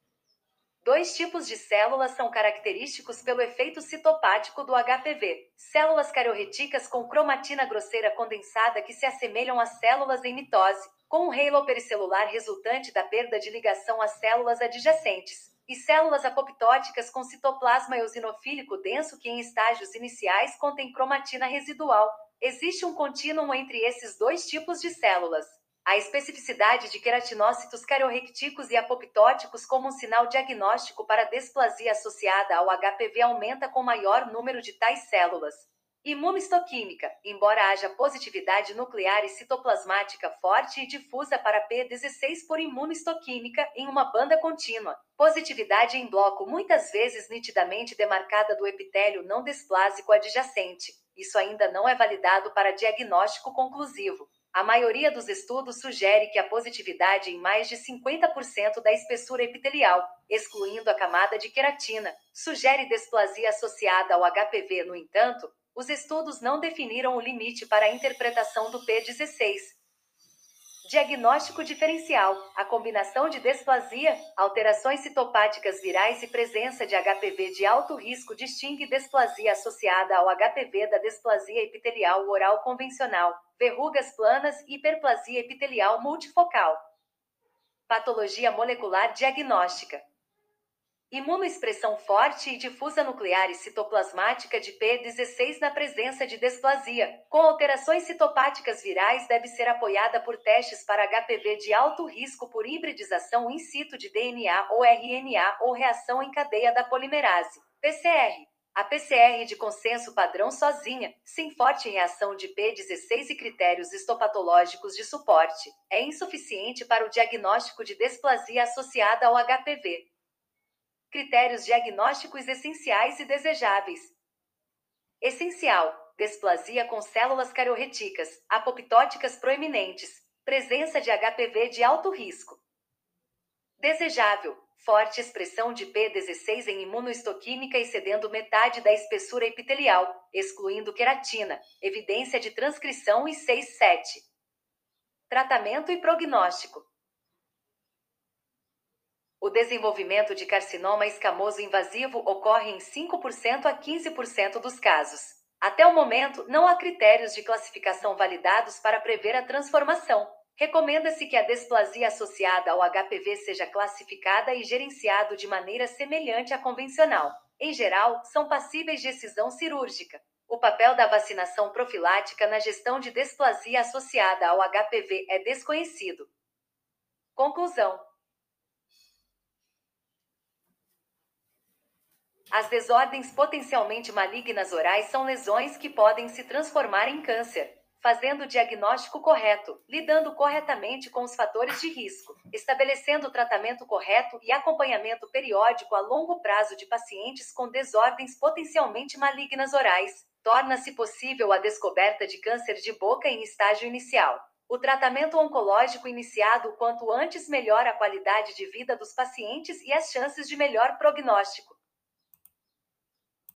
Dois tipos de células são característicos pelo efeito citopático do HPV: células cariorreticas com cromatina grosseira condensada que se assemelham às células em mitose, com um halo pericelular resultante da perda de ligação às células adjacentes, e células apoptóticas com citoplasma eosinofílico denso que em estágios iniciais contém cromatina residual. Existe um contínuo entre esses dois tipos de células. A especificidade de queratinócitos cariorrectícos e apoptóticos como um sinal diagnóstico para displasia associada ao HPV aumenta com maior número de tais células. Imunohistoquímica. Embora haja positividade nuclear e citoplasmática forte e difusa para P16 por imunohistoquímica em uma banda contínua, positividade em bloco muitas vezes nitidamente demarcada do epitélio não displásico adjacente. Isso ainda não é validado para diagnóstico conclusivo. A maioria dos estudos sugere que a positividade em mais de 50% da espessura epitelial, excluindo a camada de queratina, sugere displasia associada ao HPV. No entanto, os estudos não definiram o limite para a interpretação do P16, Diagnóstico diferencial: a combinação de displasia, alterações citopáticas virais e presença de HPV de alto risco distingue displasia associada ao HPV da displasia epitelial oral convencional, verrugas planas e hiperplasia epitelial multifocal. Patologia molecular diagnóstica: Imunoexpressão forte e difusa nuclear e citoplasmática de P16 na presença de displasia, com alterações citopáticas virais deve ser apoiada por testes para HPV de alto risco por hibridização in situ de DNA ou RNA ou reação em cadeia da polimerase, PCR. A PCR de consenso padrão sozinha, sem forte reação de P16 e critérios histopatológicos de suporte, é insuficiente para o diagnóstico de displasia associada ao HPV. Critérios diagnósticos essenciais e desejáveis. Essencial: displasia com células cariorreticas, apoptóticas proeminentes, presença de HPV de alto risco. Desejável: forte expressão de P16 em imunohistoquímica excedendo metade da espessura epitelial, excluindo queratina, evidência de transcrição e 6-7. Tratamento e prognóstico. O desenvolvimento de carcinoma escamoso invasivo ocorre em 5% a 15% dos casos. Até o momento, não há critérios de classificação validados para prever a transformação. Recomenda-se que a displasia associada ao HPV seja classificada e gerenciado de maneira semelhante à convencional. Em geral, são passíveis de excisão cirúrgica. O papel da vacinação profilática na gestão de displasia associada ao HPV é desconhecido. Conclusão: As desordens potencialmente malignas orais são lesões que podem se transformar em câncer. Fazendo o diagnóstico correto, lidando corretamente com os fatores de risco, estabelecendo o tratamento correto e acompanhamento periódico a longo prazo de pacientes com desordens potencialmente malignas orais, torna-se possível a descoberta de câncer de boca em estágio inicial. O tratamento oncológico iniciado quanto antes melhora a qualidade de vida dos pacientes e as chances de melhor prognóstico.